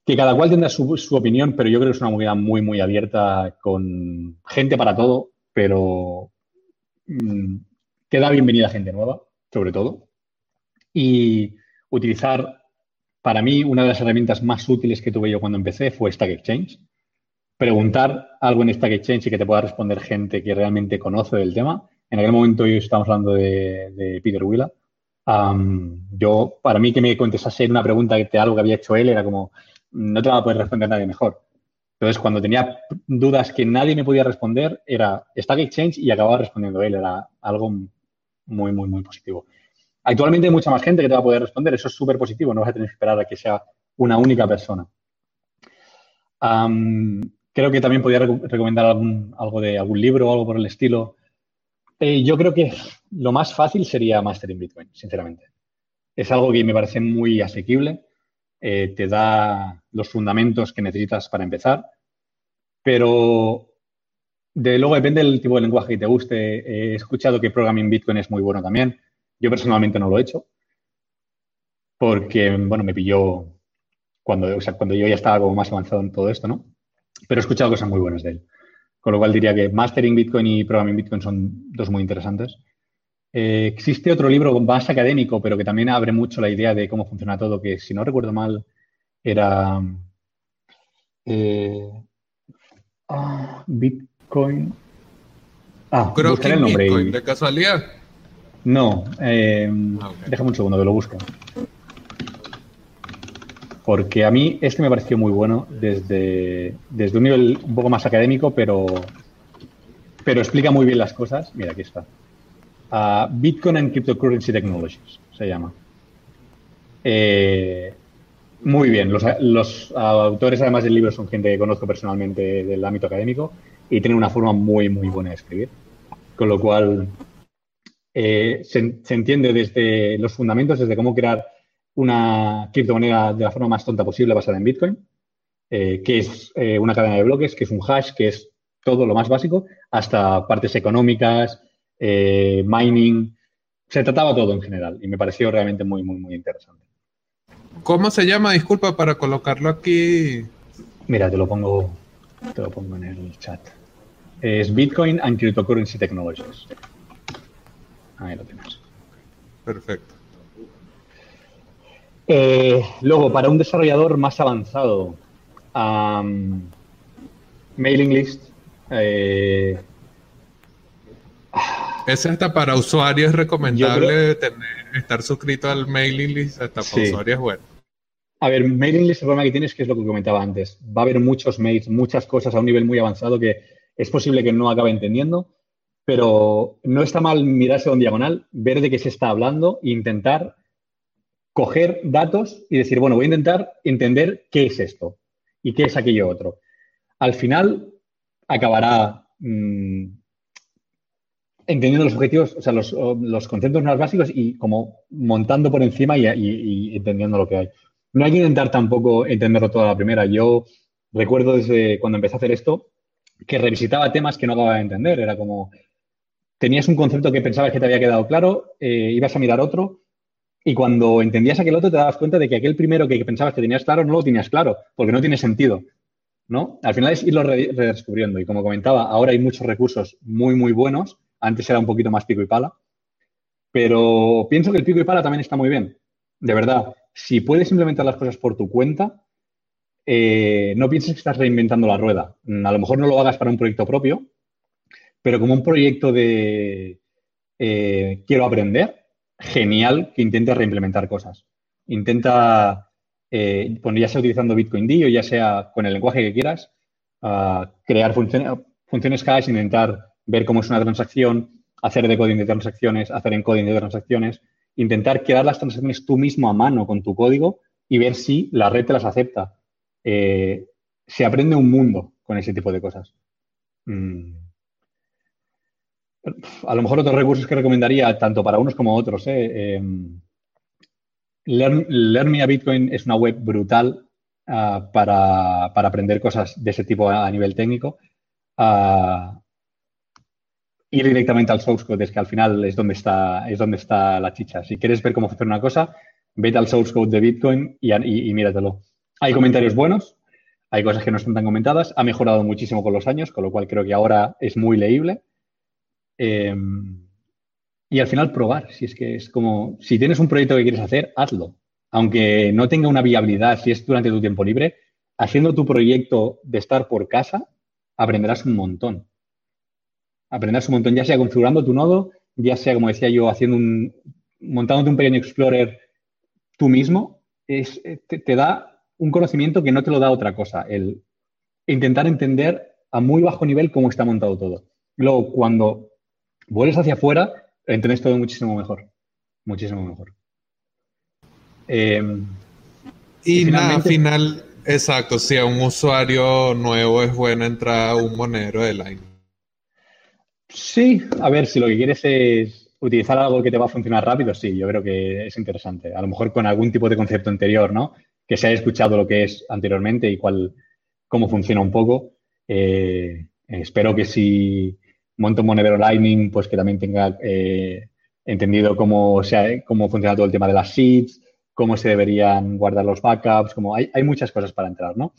que cada cual tendrá su, opinión, pero yo creo que es una comunidad muy, muy abierta, con gente para todo, pero mm, que da bienvenida a gente nueva, sobre todo. Y utilizar para mí, una de las herramientas más útiles que tuve yo cuando empecé fue Stack Exchange. Preguntar algo en Stack Exchange y que te pueda responder gente que realmente conoce del tema. En aquel momento yo estábamos hablando de, Peter Willa. yo, para mí, que me contestase una pregunta de algo que había hecho él era como, no te va a poder responder nadie mejor. Entonces, cuando tenía dudas que nadie me podía responder, era Stack Exchange y acababa respondiendo él. Era algo muy, muy, muy positivo. Actualmente hay mucha más gente que te va a poder responder, eso es súper positivo, no vas a tener que esperar a que sea una única persona. creo que también podría recomendar algo de algún libro o algo por el estilo. Eh, yo creo que lo más fácil sería Mastering Bitcoin, sinceramente. Es algo que me parece muy asequible, eh, te da los fundamentos que necesitas para empezar, pero de luego depende del tipo de lenguaje que te guste. He escuchado que Programming Bitcoin es muy bueno también. Yo personalmente no lo he hecho porque, bueno, me pilló cuando, cuando yo ya estaba como más avanzado en todo esto, ¿no? Pero he escuchado cosas muy buenas de él. Con lo cual diría que Mastering Bitcoin y Programming Bitcoin son dos muy interesantes. Eh, existe otro libro más académico, pero que también abre mucho la idea de cómo funciona todo, que si no recuerdo mal, era eh, ah, Bitcoin. Ah, Creo que el nombre. Bitcoin, ¿De casualidad? No, eh, ah, déjame un segundo que lo busco. Porque a mí este me pareció muy bueno desde, desde un nivel un poco más académico, pero, pero explica muy bien las cosas. Mira, aquí está. Bitcoin and Cryptocurrency Technologies, se llama. Eh, muy bien, los, autores además del libro son gente que conozco personalmente del ámbito académico y tienen una forma muy, muy buena de escribir. Con lo cual, eh, se, entiende desde los fundamentos, desde cómo crear una criptomoneda de la forma más tonta posible basada en Bitcoin, eh, que es una cadena de bloques, que es un hash, que es todo lo más básico, hasta partes económicas, eh, mining. Se trataba todo en general y me pareció realmente muy, muy, muy interesante. ¿Cómo se llama? Disculpa para colocarlo aquí. Mira, te lo pongo, te lo pongo en el chat. Es Bitcoin and Cryptocurrency Technologies. Ahí lo tienes. Perfecto. Eh, luego, para un desarrollador más avanzado, mailing list, eh, es hasta para usuarios recomendable tener, estar suscrito al mailing list, hasta para usuarios bueno. A ver, mailing list el problema que tienes que es lo que comentaba antes. Va a haber muchos mails, muchas cosas a un nivel muy avanzado que es posible que no acabe entendiendo, pero no está mal mirarse en diagonal, ver de qué se está hablando e intentar coger datos y decir, bueno, voy a intentar entender qué es esto y qué es aquello otro. Al final acabará mm, entendiendo los objetivos, o sea, los, conceptos más básicos y como montando por encima y, entendiendo lo que hay. No hay que intentar tampoco entenderlo toda la primera. Yo recuerdo desde cuando empecé a hacer esto que revisitaba temas que no acababa de entender. Era como, tenías un concepto que pensabas que te había quedado claro, eh, ibas a mirar otro y cuando entendías aquel otro te dabas cuenta de que aquel primero que pensabas que tenías claro no lo tenías claro, porque no tiene sentido. ¿no? Al final es irlo redescubriendo. Y como comentaba, ahora hay muchos recursos muy, muy buenos antes era un poquito más pico y pala. Pero pienso que el pico y pala también está muy bien. De verdad, si puedes implementar las cosas por tu cuenta, eh, no pienses que estás reinventando la rueda. A lo mejor no lo hagas para un proyecto propio, pero como un proyecto de eh, quiero aprender, genial que intentes reimplementar cosas. Intenta, eh, ya sea utilizando Bitcoin D o ya sea con el lenguaje que quieras, crear funciones, funciones hash, intentar ver cómo es una transacción, hacer decoding de transacciones, hacer encoding de transacciones, intentar crear las transacciones tú mismo a mano con tu código y ver si la red te las acepta. Eh, se aprende un mundo con ese tipo de cosas. Mm. A lo mejor otros recursos que recomendaría, tanto para unos como otros. Eh, em, Learn, a Bitcoin es una web brutal ah, para, aprender cosas de ese tipo a, nivel técnico. Ah, ir directamente al source code, es que al final es donde está, es donde está la chicha. Si quieres ver cómo funciona una cosa, vete al source code de Bitcoin y, y, míratelo. Hay comentarios buenos, hay cosas que no están tan comentadas, ha mejorado muchísimo con los años, con lo cual creo que ahora es muy leíble. Em, y al final probar, si es que es como, si tienes un proyecto que quieres hacer, hazlo. Aunque no tenga una viabilidad, si es durante tu tiempo libre, haciendo tu proyecto de estar por casa, aprenderás un montón aprenderse un montón, ya sea configurando tu nodo, ya sea, como decía yo, haciendo un, montándote un pequeño explorer tú mismo, es, eh, te, da un conocimiento que no te lo da otra cosa, el intentar entender a muy bajo nivel cómo está montado todo. Luego, cuando vuelves hacia afuera, entiendes todo muchísimo mejor, muchísimo mejor. Em, y, nada, al final, exacto, si a un usuario nuevo es bueno entrar a un monero de Line. Sí, a ver, si lo que quieres es utilizar algo que te va a funcionar rápido, sí, yo creo que es interesante. A lo mejor con algún tipo de concepto anterior, ¿no? Que se haya escuchado lo que es anteriormente y cuál, cómo funciona un poco. Eh, espero que si monto un Monedero Lightning, pues que también tenga eh, entendido cómo, sea, cómo funciona todo el tema de las seeds, cómo se deberían guardar los backups, como hay, hay muchas cosas para entrar, ¿no?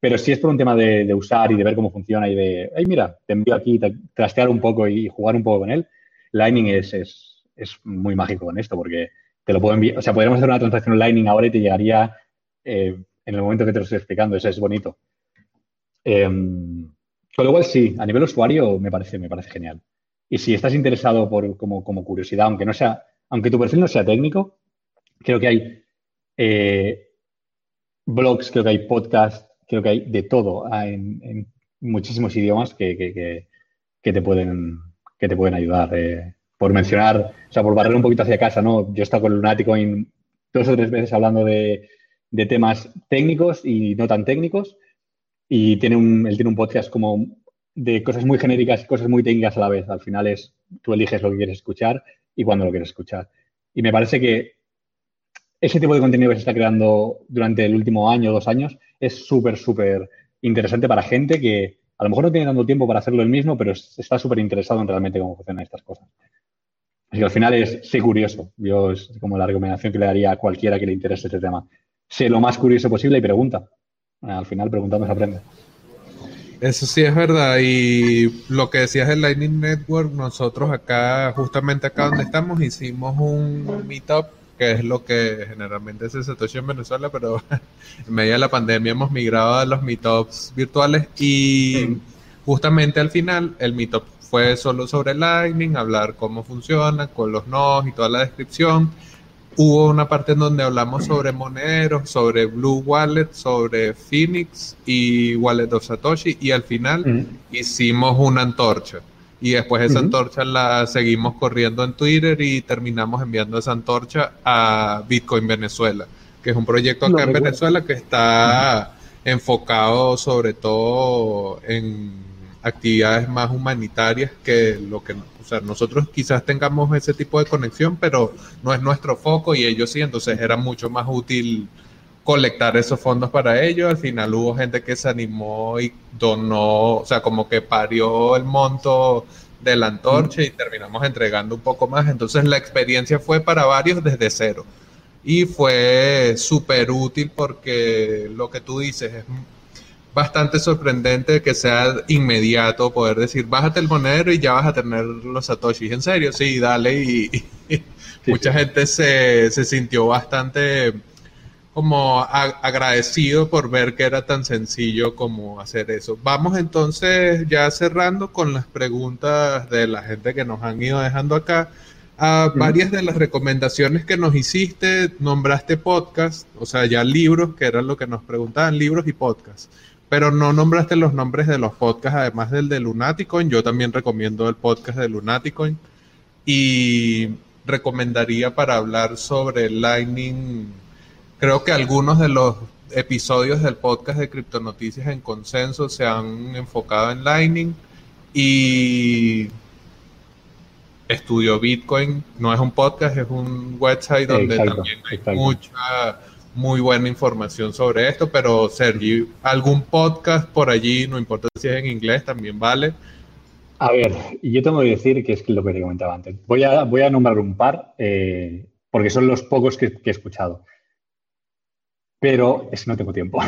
Pero si es por un tema de, usar y de ver cómo funciona y de, ay, mira, te envío aquí, trastear un poco y jugar un poco con él, Lightning es, es, es muy mágico con esto porque te lo puedo enviar, o sea, podríamos hacer una transacción Lightning ahora y te llegaría eh, en el momento que te lo estoy explicando, eso es bonito. Em, con lo cual, sí, a nivel usuario me parece, me parece genial. Y si estás interesado por, como, curiosidad, aunque no sea, aunque tu perfil no sea técnico, creo que hay eh, blogs, creo que hay podcasts, creo que hay de todo ah, en, muchísimos idiomas que, te pueden, que te pueden ayudar. Eh, por mencionar, o sea, por barrer un poquito hacia casa, ¿no? Yo he estado con Lunático dos o tres veces hablando de temas técnicos y no tan técnicos y tiene un, él tiene un podcast como de cosas muy genéricas y cosas muy técnicas a la vez. Al final es, tú eliges lo que quieres escuchar y cuándo lo quieres escuchar. Y me parece que ese tipo de contenido que se está creando durante el último año dos años es súper, súper interesante para gente que a lo mejor no tiene tanto tiempo para hacerlo el mismo, pero está súper interesado en realmente cómo funcionan estas cosas. Así que al final es, sé curioso. Yo es como la recomendación que le daría a cualquiera que le interese este tema. Sé lo más curioso posible y pregunta. Al final preguntando se aprende. Eso sí es verdad. Y lo que decías del Lightning Network, nosotros acá, justamente acá donde estamos, hicimos un meetup, que es lo que generalmente se Satoshi en Venezuela, pero <laughs> en medio de la pandemia hemos migrado a los meetups virtuales y justamente al final el meetup fue solo sobre Lightning, hablar cómo funciona, con los nodos y toda la descripción hubo una parte en donde hablamos sobre Monero, sobre Blue Wallet, sobre Phoenix y Wallet of Satoshi y al final hicimos una antorcha. Y después esa antorcha la seguimos corriendo en Twitter y terminamos enviando esa antorcha a Bitcoin Venezuela, que es un proyecto acá en Venezuela que está enfocado sobre todo en actividades más humanitarias que lo que sea, nosotros quizás tengamos ese tipo de conexión, pero no es nuestro foco y ellos sí, entonces era mucho más útil colectar esos fondos para ellos. Al final hubo gente que se animó y donó, o sea, como que parió el monto de la antorcha y terminamos entregando un poco más. Entonces la experiencia fue para varios desde cero. Y fue súper útil porque lo que tú dices es bastante sorprendente que sea inmediato poder decir, bájate el monero y ya vas a tener los satoshis. En serio, sí, dale. Y, mucha gente se, se, sintió bastante como agradecido por ver que era tan sencillo como hacer eso. Vamos entonces ya cerrando con las preguntas de la gente que nos han ido dejando acá. A varias de las recomendaciones que nos hiciste, nombraste podcast, o sea, ya libros, que eran lo que nos preguntaban, libros y podcast. Pero no nombraste los nombres de los podcasts, además del de Lunaticoin. Yo también recomiendo el podcast de Lunaticoin. Y recomendaría para hablar sobre Lightning. Creo que algunos de los episodios del podcast de Criptonoticias en Consenso se han enfocado en Lightning. Y Estudio Bitcoin no es un podcast, es un website donde también hay mucha muy buena información sobre esto, pero Sergi, algún podcast por allí, no importa si es en inglés, también vale. A ver, yo tengo que decir que es lo que te comentaba antes. Voy a, voy a nombrar un par, eh, porque son los pocos que, he escuchado. Pero es no tengo tiempo.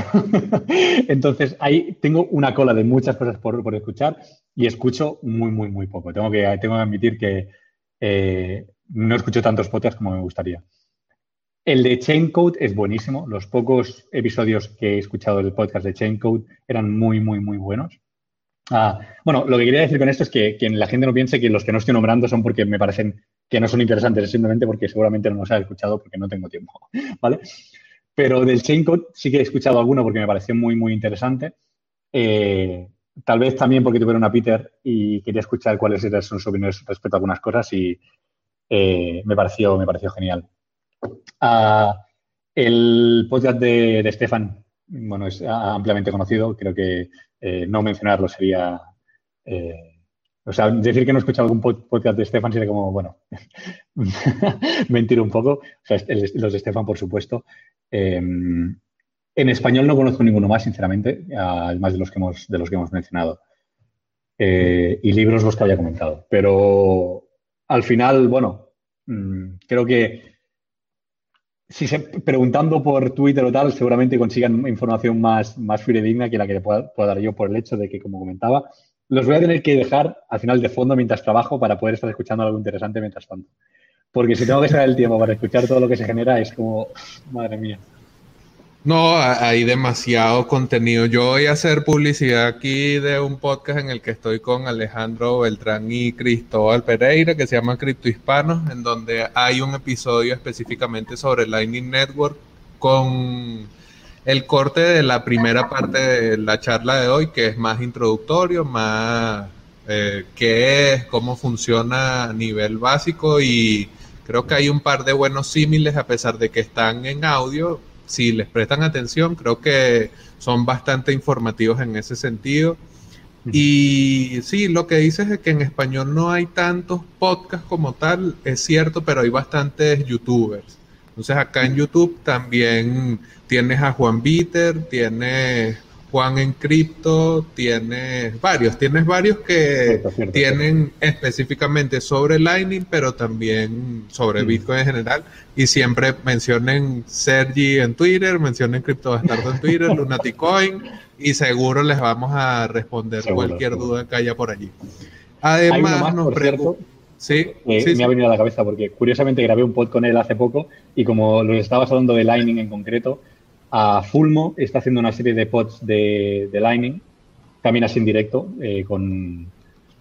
<laughs> Entonces, ahí tengo una cola de muchas cosas por, por, escuchar y escucho muy, muy, muy poco. Tengo que, tengo que admitir que eh, no escucho tantos podcasts como me gustaría. El de Chaincode es buenísimo. Los pocos episodios que he escuchado del podcast de Chaincode eran muy, muy, muy buenos. Ah, bueno, lo que quería decir con esto es que, la gente no piense que los que no estoy nombrando son porque me parecen que no son interesantes, simplemente porque seguramente no los he escuchado porque no tengo tiempo, <laughs> ¿vale? Pero del Chaincode sí que he escuchado alguno porque me pareció muy, muy interesante. Eh, tal vez también porque tuvieron a Peter y quería escuchar cuáles eran sus opiniones respecto a algunas cosas y eh, me, pareció, me pareció genial el podcast de, de Stefan, bueno, es ampliamente conocido. Creo que eh, no mencionarlo sería. Eh, o sea, decir que no he escuchado algún podcast de Stefan sería como, bueno, <laughs> mentir un poco. O sea, los de Stefan, por supuesto. Em, en español no conozco ninguno más, sinceramente, además de los que hemos, de los que hemos mencionado. eh, y libros los que había comentado. Pero al final, bueno, mm, creo que si se, preguntando por Twitter o tal, seguramente consigan información más, más fidedigna que la que le pueda, dar yo por el hecho de que, como comentaba, los voy a tener que dejar al final de fondo mientras trabajo para poder estar escuchando algo interesante mientras tanto. Porque si tengo que sacar el tiempo para escuchar todo lo que se genera, es como, madre mía. No, hay demasiado contenido. Yo voy a hacer publicidad aquí de un podcast en el que estoy con Alejandro Beltrán y Cristóbal Pereira, que se llama Cripto Hispanos, en donde hay un episodio específicamente sobre Lightning Network con el corte de la primera parte de la charla de hoy, que es más introductorio, más eh, qué es, cómo funciona a nivel básico y creo que hay un par de buenos símiles a pesar de que están en audio si les prestan atención, creo que son bastante informativos en ese sentido. Y sí, lo que dices es que en español no hay tantos podcasts como tal, es cierto, pero hay bastantes youtubers. Entonces acá en YouTube también tienes a Juan Bitter, tienes Juan en Cripto, tienes varios, tienes varios que tienen específicamente sobre Lightning, pero también sobre mm. Bitcoin en general. Y siempre mencionen Sergi en Twitter, mencionen CryptoBastardo en Twitter, <laughs> Lunaticoin, y seguro les vamos a responder cualquier duda que haya por allí. Además, nos cierto, Sí, me ha venido a la cabeza porque curiosamente grabé un pod con él hace poco y como los estabas hablando de Lightning en concreto, a Fulmo está haciendo una serie de pods de, Lightning, también así en directo, eh, con...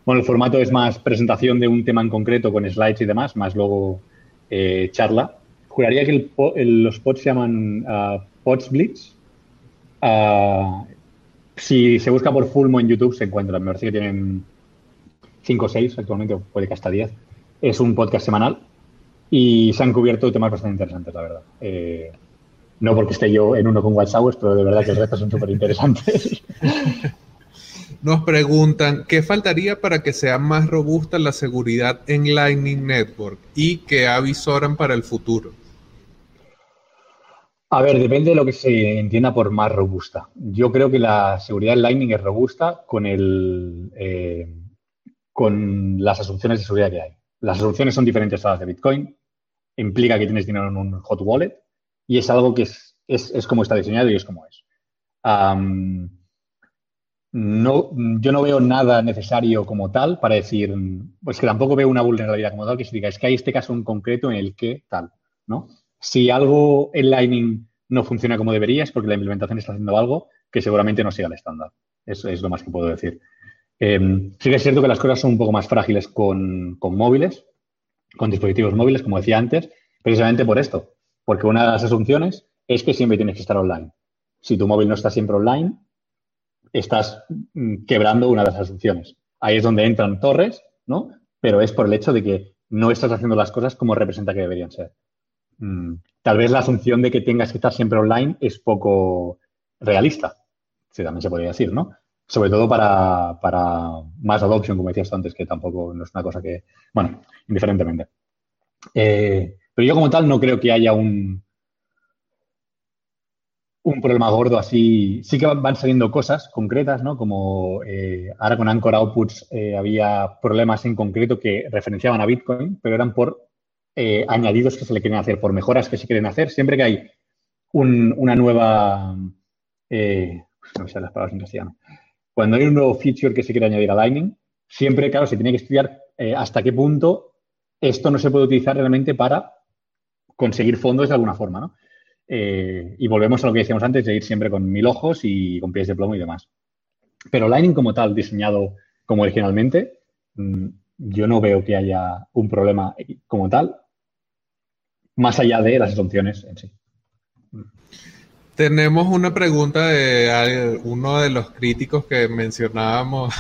Bueno, el formato es más presentación de un tema en concreto con slides y demás, más luego eh, charla. Juraría que los pods se llaman uh, Pods Blitz. Uh, si se busca por Fulmo en YouTube se encuentran. Me parece que tienen 5 o 6 actualmente, puede que hasta 10. Es un podcast semanal y se han cubierto temas bastante interesantes, la verdad. Eh, no porque esté yo en uno con WhatsApp, pero de verdad que los retos son súper interesantes. <laughs> Nos preguntan, ¿qué faltaría para que sea más robusta la seguridad en Lightning Network y qué avisoran para el futuro? A ver, depende de lo que se entienda por más robusta. Yo creo que la seguridad en Lightning es robusta con, el, eh, con las asunciones de seguridad que hay. Las asunciones son diferentes a las de Bitcoin. Implica que tienes dinero en un hot wallet y es algo que es, es, como está diseñado y es como es. no, yo no veo nada necesario como tal para decir, pues que tampoco veo una vulnerabilidad como tal que se diga, es que hay este caso en concreto en el que tal, ¿no? Si algo en Lightning no funciona como debería es porque la implementación está haciendo algo que seguramente no sea el estándar. Eso es lo más que puedo decir. Em, sí que es cierto que las cosas son un poco más frágiles con, con móviles, con dispositivos móviles, como decía antes, precisamente por esto, porque una de las asunciones es que siempre tienes que estar online. Si tu móvil no está siempre online, estás mm, quebrando una de las asunciones. Ahí es donde entran torres, ¿no? Pero es por el hecho de que no estás haciendo las cosas como representa que deberían ser. Mm, tal vez la asunción de que tengas que estar siempre online es poco realista, si también se podría decir, ¿no? Sobre todo para, más adoption, como decías antes, que tampoco no es una cosa que, bueno, indiferentemente. Eh, pero yo como tal no creo que haya un, un problema gordo así. Sí que van saliendo cosas concretas, ¿no? Como eh, ahora con Anchor Outputs eh, había problemas en concreto que referenciaban a Bitcoin, pero eran por eh, añadidos que se le quieren hacer, por mejoras que se quieren hacer. Siempre que hay una nueva... no sé las palabras en castellano. Cuando hay un nuevo feature que se quiere añadir a Lightning, siempre, claro, se tiene que estudiar hasta qué punto esto no se puede utilizar realmente para conseguir fondos de alguna forma, ¿no? Eh, y volvemos a lo que decíamos antes, de ir siempre con mil ojos y con pies de plomo y demás. Pero Lightning como tal, diseñado como originalmente, mm, yo no veo que haya un problema como tal, más allá de las asunciones en sí. Tenemos una pregunta de uno de los críticos que mencionábamos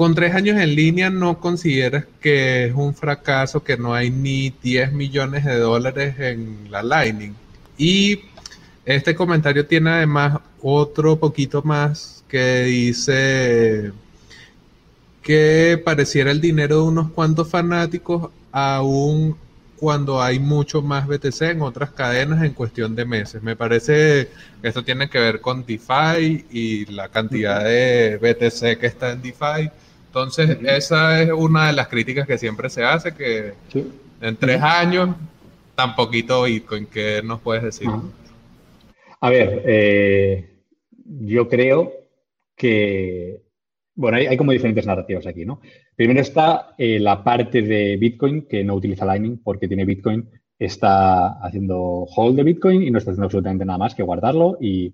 con tres años en línea, ¿no consideras que es un fracaso que no hay ni 10 millones de dólares en la Lightning? Y este comentario tiene además otro poquito más que dice que pareciera el dinero de unos cuantos fanáticos aún cuando hay mucho más BTC en otras cadenas en cuestión de meses. Me parece que esto tiene que ver con DeFi y la cantidad de BTC que está en DeFi Entonces, esa es una de las críticas que siempre se hace, que en tres años, tan poquito Bitcoin, ¿qué nos puedes decir? A ver, eh, yo creo que, bueno, hay, como diferentes narrativas aquí, ¿no? Primero está eh, la parte de Bitcoin que no utiliza Lightning porque tiene Bitcoin, está haciendo hold de Bitcoin y no está haciendo absolutamente nada más que guardarlo y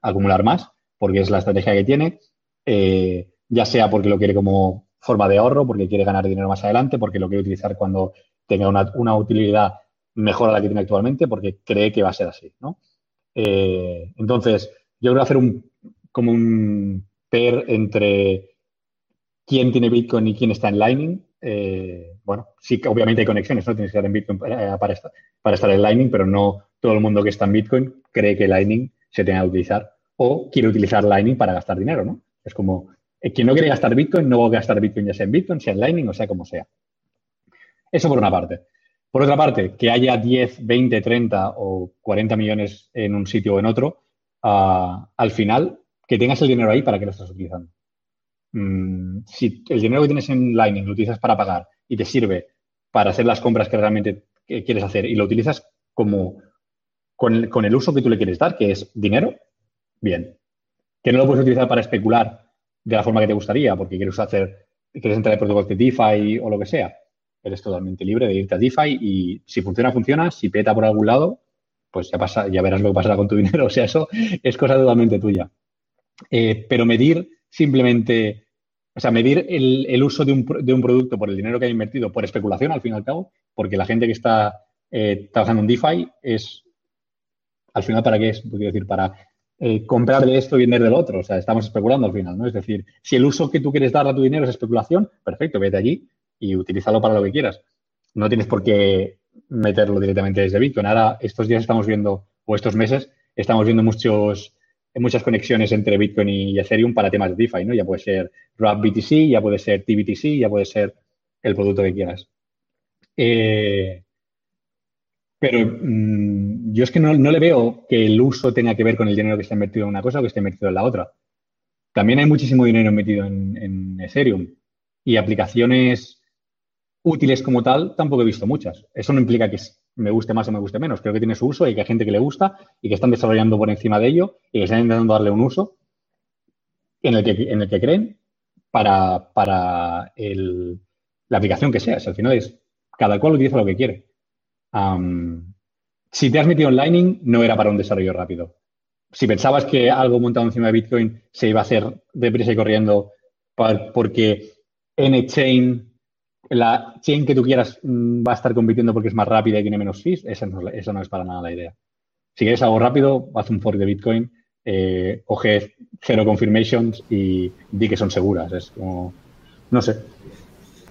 acumular más, porque es la estrategia que tiene. Eh, ya sea porque lo quiere como forma de ahorro, porque quiere ganar dinero más adelante, porque lo quiere utilizar cuando tenga una, utilidad mejor a la que tiene actualmente, porque cree que va a ser así, ¿no? Eh, entonces, yo creo hacer un, como un pair entre quién tiene Bitcoin y quién está en Lightning. Eh, bueno, sí que obviamente hay conexiones, ¿no? Tienes que estar en Bitcoin para, para, estar, para estar en Lightning, pero no todo el mundo que está en Bitcoin cree que Lightning se tenga que utilizar o quiere utilizar Lightning para gastar dinero, ¿no? Es como eh, quien no quiere gastar Bitcoin, no va a gastar Bitcoin ya sea en Bitcoin, sea en Lightning o sea como sea. Eso por una parte. Por otra parte, que haya 10, 20, 30 o 40 millones en un sitio o en otro, ah, al final, que tengas el dinero ahí para que lo estás utilizando. Mm, si el dinero que tienes en Lightning lo utilizas para pagar y te sirve para hacer las compras que realmente quieres hacer y lo utilizas como con el uso que tú le quieres dar, que es dinero, bien. Que no lo puedes utilizar para especular de la forma que te gustaría, porque quieres hacer, quieres entrar en protocolos de DeFi o lo que sea, eres totalmente libre de irte a DeFi y si funciona, funciona. Si peta por algún lado, pues ya, pasa, ya verás lo que pasará con tu <laughs> dinero. O sea, eso es cosa totalmente tuya. Eh, pero medir simplemente, o sea, medir el, uso de un, de un, producto por el dinero que ha invertido, por especulación, al fin y al cabo, porque la gente que está eh, trabajando en DeFi es, al final, ¿para qué es? Quiero decir, para eh, comprar de esto y vender del otro. O sea, estamos especulando al final, ¿no? Es decir, si el uso que tú quieres dar a tu dinero es especulación, perfecto, vete allí y utilízalo para lo que quieras. No tienes por qué meterlo directamente desde Bitcoin. Ahora, estos días estamos viendo, o estos meses, estamos viendo muchos, muchas conexiones entre Bitcoin y Ethereum para temas de DeFi, ¿no? Ya puede ser RAP BTC, ya puede ser TBTC, ya puede ser el producto que quieras. Eh, pero mm, yo es que no, le veo que el uso tenga que ver con el dinero que está invertido en una cosa o que está invertido en la otra. También hay muchísimo dinero metido en, Ethereum y aplicaciones útiles como tal tampoco he visto muchas. Eso no implica que me guste más o me guste menos. Creo que tiene su uso y que hay gente que le gusta y que están desarrollando por encima de ello y que están intentando darle un uso en el que, creen para, para la aplicación que sea. al final es cada cual utiliza lo que quiere si te has metido en Lightning, no era para un desarrollo rápido. Si pensabas que algo montado encima de Bitcoin se iba a hacer deprisa y corriendo porque en chain, la chain que tú quieras mm, va a estar compitiendo porque es más rápida y tiene menos fees, esa no, es para nada la idea. Si quieres algo rápido, haz un fork de Bitcoin, eh, coge cero confirmations y di que son seguras. Es como, no sé.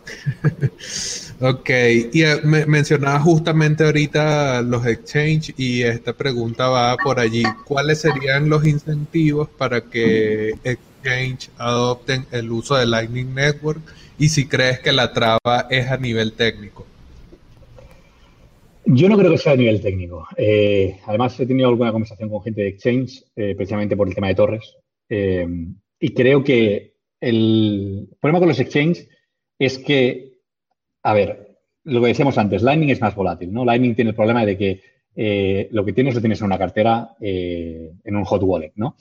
<laughs> Ok, y eh, me mencionaba justamente ahorita los exchange y esta pregunta va por allí. ¿Cuáles serían los incentivos para que exchange adopten el uso de Lightning Network y si crees que la traba es a nivel técnico? Yo no creo que sea a nivel técnico. Eh, además, he tenido alguna conversación con gente de Exchange, eh, precisamente por el tema de torres. y creo que el problema con los Exchange es que a ver, lo que decíamos antes, Lightning es más volátil, ¿no? Lightning tiene el problema de que eh, lo que tienes lo tienes en una cartera, eh, en un hot wallet, ¿no?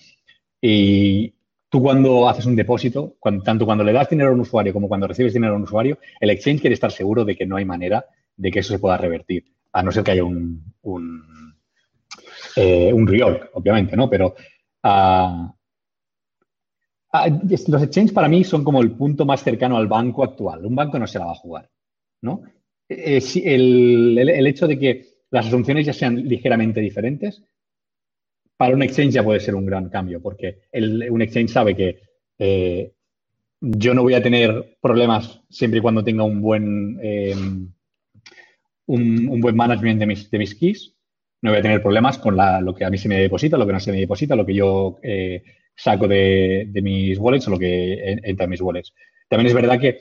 Y tú cuando haces un depósito, tanto cuando le das dinero a un usuario como cuando recibes dinero a un usuario, el exchange quiere estar seguro de que no hay manera de que eso se pueda revertir, a no ser que haya un, un, eh, reorg, obviamente, ¿no? Pero ah, ah, los exchanges para mí son como el punto más cercano al banco actual. Un banco no se la va a jugar. ¿No? Eh, el, hecho de que las asunciones ya sean ligeramente diferentes, para un exchange ya puede ser un gran cambio, porque un exchange sabe que eh, yo no voy a tener problemas siempre y cuando tenga un buen, eh, un, buen management de mis, de mis keys. No voy a tener problemas con lo que a mí se me deposita, lo que no se me deposita, lo que yo saco de, de, mis wallets o lo que entra en mis wallets. También es verdad que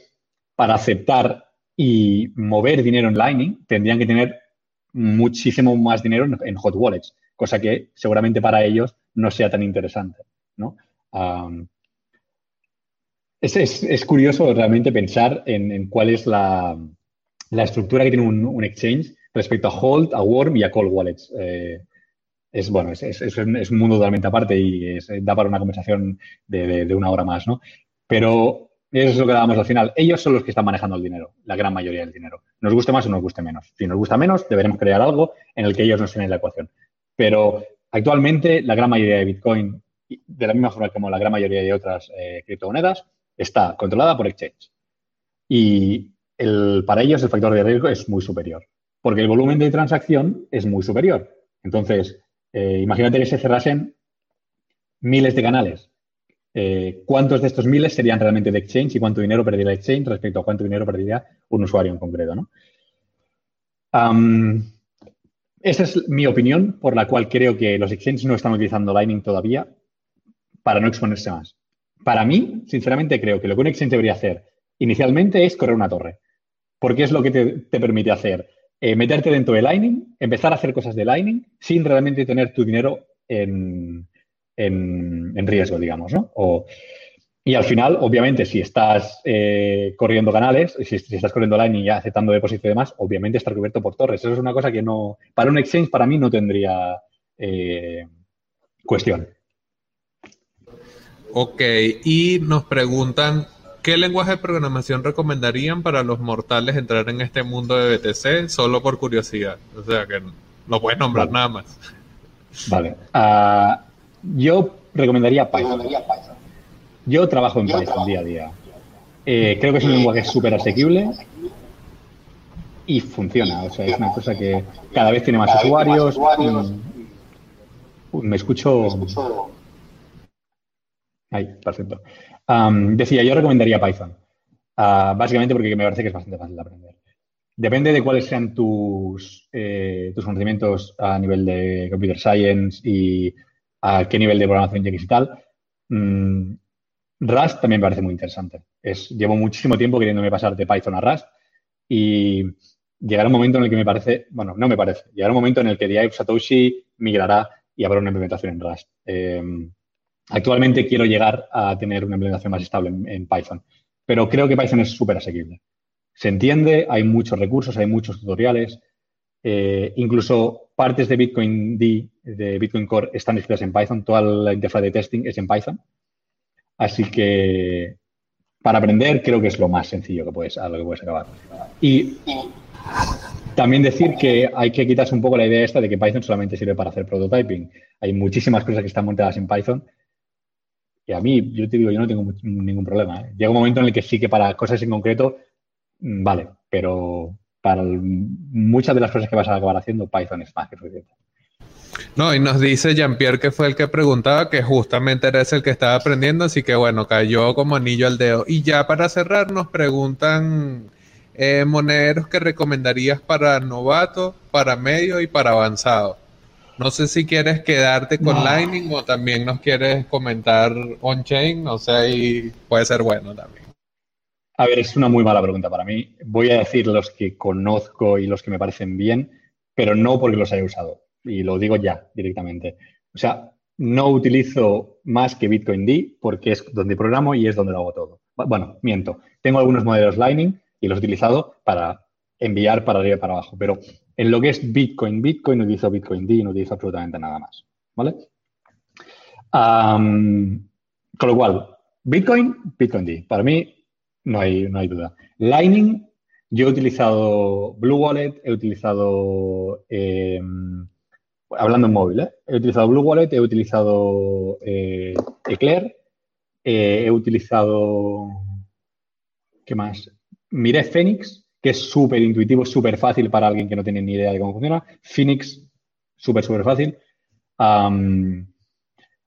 para aceptar y mover dinero en Lightning, tendrían que tener muchísimo más dinero en, hot wallets, cosa que seguramente para ellos no sea tan interesante. ¿no? Es, curioso realmente pensar en, cuál es la, estructura que tiene un, exchange respecto a Hold, a Worm y a Cold Wallets. Eh, es bueno, es, un mundo totalmente aparte y da para una conversación de, una hora más, ¿no? Pero eso es lo que dábamos al final. Ellos son los que están manejando el dinero, la gran mayoría del dinero. Nos guste más o nos guste menos. Si nos gusta menos, deberemos crear algo en el que ellos nos tienen la ecuación. Pero actualmente la gran mayoría de Bitcoin, de la misma forma como la gran mayoría de otras eh, criptomonedas, está controlada por exchange. Y el, para ellos el factor de riesgo es muy superior, porque el volumen de transacción es muy superior. Entonces, eh, imagínate que se cerrasen miles de canales. Eh, ¿Cuántos de estos miles serían realmente de exchange y cuánto dinero perdería exchange respecto a cuánto dinero perdería un usuario en concreto? ¿no? esa es mi opinión por la cual creo que los exchanges no están utilizando Lightning todavía para no exponerse más. Para mí, sinceramente, creo que lo que un exchange debería hacer inicialmente es correr una torre, porque es lo que te, permite hacer eh, meterte dentro de Lightning, empezar a hacer cosas de Lightning sin realmente tener tu dinero en, riesgo, digamos, ¿no? y al final, obviamente, si estás eh, corriendo canales, si, si, estás corriendo Lightning y aceptando depósito y demás, obviamente estar cubierto por torres. Eso es una cosa que no, para un exchange, para mí no tendría eh, cuestión. Ok, y nos preguntan, ¿qué lenguaje de programación recomendarían para los mortales entrar en este mundo de BTC solo por curiosidad? O sea, que no puedes nombrar nada más. Vale. Ah, yo recomendaría Python. Yo trabajo en Python día a día. Eh, creo que es un lenguaje súper asequible y funciona. O sea, es una cosa que cada vez tiene más usuarios. Me escucho Ahí, perfecto. decía, yo recomendaría Python. Ah, básicamente porque me parece que es bastante fácil de aprender. Depende de cuáles sean tus, eh, tus conocimientos a nivel de computer science y a qué nivel de programación llegues y tal. Mm, Rust también me parece muy interesante. Es, llevo muchísimo tiempo queriéndome pasar de Python a Rust y llegará un momento en el que me parece, bueno, no me parece, llegará un momento en el que Dave Satoshi migrará y habrá una implementación en Rust. Em, Actualmente quiero llegar a tener una implementación más estable en, Python, pero creo que Python es súper asequible. Se entiende, hay muchos recursos, hay muchos tutoriales, eh, incluso partes de Bitcoin D, de Bitcoin Core, están escritas en Python, toda la interfaz de testing es en Python. Así que para aprender creo que es lo más sencillo que puedes, a lo que puedes acabar. Y también decir que hay que quitarse un poco la idea esta de que Python solamente sirve para hacer prototyping. Hay muchísimas cosas que están montadas en Python y a mí, yo te digo, yo no tengo ningún problema. ¿eh? Llega un momento en el que sí que para cosas en concreto, mm, vale, pero para muchas de las cosas que vas a acabar haciendo, Python es más que suficiente. No, y nos dice Jean-Pierre que fue el que preguntaba, que justamente eres el que estaba aprendiendo, así que bueno, cayó como anillo al dedo. Y ya para cerrar, nos preguntan eh, monederos que recomendarías para novato, para medio y para avanzado. No sé si quieres quedarte con Lightning o también nos quieres comentar on-chain, o sea, y puede ser bueno también. A ver, es una muy mala pregunta para mí. Voy a decir los que conozco y los que me parecen bien, pero no porque los haya usado. Y lo digo ya directamente. O sea, no utilizo más que Bitcoin D porque es donde programo y es donde lo hago todo. Bueno, miento. Tengo algunos modelos Lightning y los he utilizado para enviar para arriba y para abajo, pero en lo que es Bitcoin, Bitcoin no utilizo Bitcoin D, no utilizo absolutamente nada más. ¿Vale? con lo cual, Bitcoin, Bitcoin D. Para mí no hay, no hay duda. Lightning, yo he utilizado Blue Wallet, he utilizado, em, hablando en móvil, ¿eh? he utilizado Blue Wallet, he utilizado eh, Eclair, eh, he utilizado, ¿qué más? Miré Phoenix que es súper intuitivo, súper fácil para alguien que no tiene ni idea de cómo funciona. Phoenix, súper, súper fácil.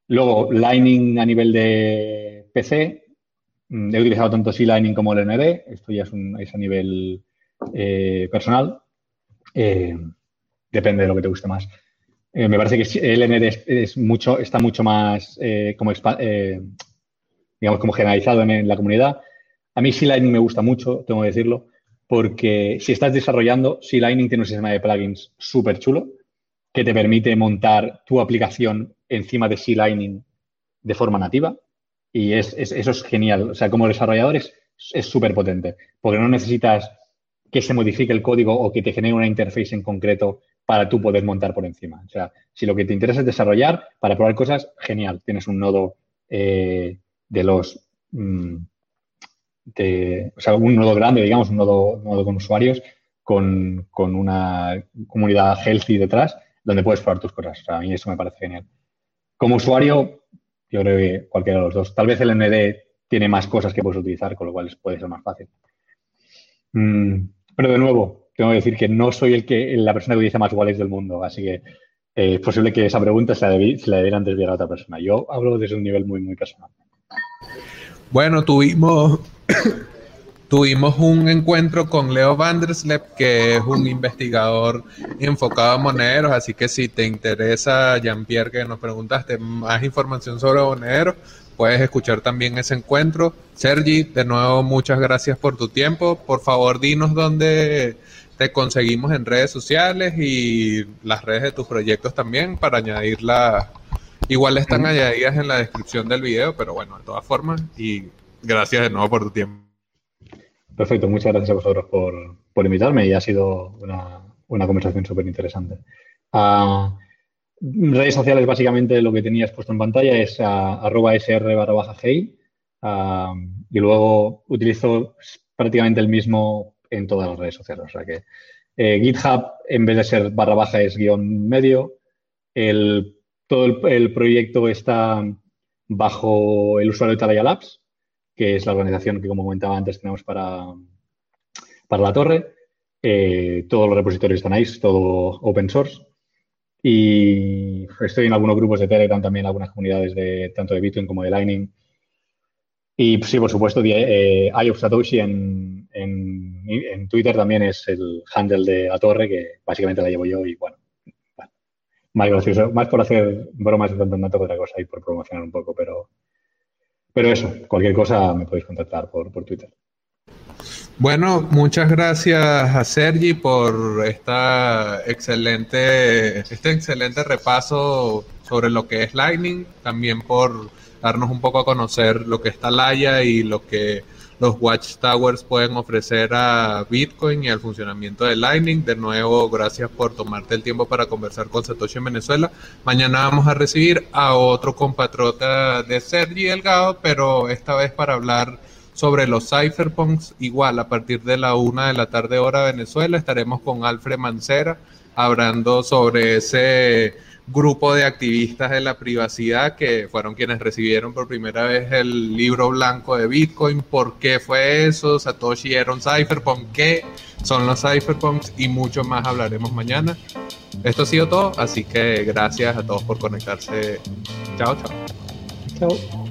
luego, Lightning a nivel de PC. Mm, he utilizado tanto C-Lightning como LND. Esto ya es, a nivel eh, personal. Eh, depende de lo que te guste más. Eh, me parece que LND es, está mucho más digamos, como generalizado en, en, la comunidad. A mí C-Lightning me gusta mucho, tengo que decirlo porque si estás desarrollando, si Lightning tiene un sistema de plugins súper chulo que te permite montar tu aplicación encima de C-Lightning de forma nativa Y es, eso es genial. O sea, como desarrollador es súper potente, porque no necesitas que se modifique el código o que te genere una interface en concreto para tú poder montar por encima. O sea, si lo que te interesa es desarrollar para probar cosas, genial. Tienes un nodo eh, de los... Mm, o sea, un nodo grande, digamos, un nodo, nodo con usuarios, con, con, una comunidad healthy detrás, donde puedes probar tus cosas. A mí eso me parece genial. Como usuario, yo creo que cualquiera de los dos. Tal vez el ND tiene más cosas que puedes utilizar, con lo cual puede ser más fácil. Mm, pero de nuevo, tengo que decir que no soy el que la persona que utiliza más wallets del mundo, así que eh, es posible que esa pregunta se la, debieran desviar a otra persona. Yo hablo desde un nivel muy, muy personal. Bueno, tuvimos, tuvimos un encuentro con Leo Vanderslep, que es un investigador enfocado a monederos, así que si te interesa, Jean-Pierre, que nos preguntaste más información sobre monederos, puedes escuchar también ese encuentro. Sergi, de nuevo, muchas gracias por tu tiempo. Por favor, dinos dónde te conseguimos en redes sociales y las redes de tus proyectos también para añadirla. Igual están añadidas en la descripción del video, pero bueno, de todas formas, y gracias de nuevo por tu tiempo. Perfecto, muchas gracias a vosotros por, invitarme y ha sido una, conversación súper interesante. Ah, redes sociales, básicamente lo que tenías puesto en pantalla es arroba sr barra baja y luego utilizo prácticamente el mismo en todas las redes sociales. O sea que eh, GitHub, en vez de ser barra baja, es guion medio. El, todo el, proyecto está bajo el usuario de Talaya Labs, que es la organización que, como comentaba antes, tenemos para, para la torre. Eh, todos los repositorios están ahí, todo open source. Y estoy en algunos grupos de Telegram también, algunas comunidades de tanto de Bitcoin como de Lightning. Y sí, por supuesto, eh, Satoshi en, en, Twitter también es el handle de la torre, que básicamente la llevo yo y bueno, más gracioso, más por hacer bromas de tanto que otra cosa y por promocionar un poco, pero, pero eso, cualquier cosa me podéis contactar por, por Twitter. Bueno, muchas gracias a Sergi por esta excelente, este excelente repaso sobre lo que es Lightning, también por darnos un poco a conocer lo que está Laia y lo que los Watchtowers pueden ofrecer a Bitcoin y al funcionamiento de Lightning. De nuevo, gracias por tomarte el tiempo para conversar con Satoshi en Venezuela. Mañana vamos a recibir a otro compatriota de Sergi Delgado, pero esta vez para hablar sobre los cypherpunks. Igual, a partir de la una de la tarde hora Venezuela, estaremos con Alfred Mancera hablando sobre ese grupo de activistas de la privacidad que fueron quienes recibieron por primera vez el libro blanco de Bitcoin. ¿Por qué fue eso? Satoshi era un cypherpunk. ¿Qué son los cypherpunks? Y mucho más hablaremos mañana. Esto ha sido todo, así que gracias a todos por conectarse. Chao, chao. Chao.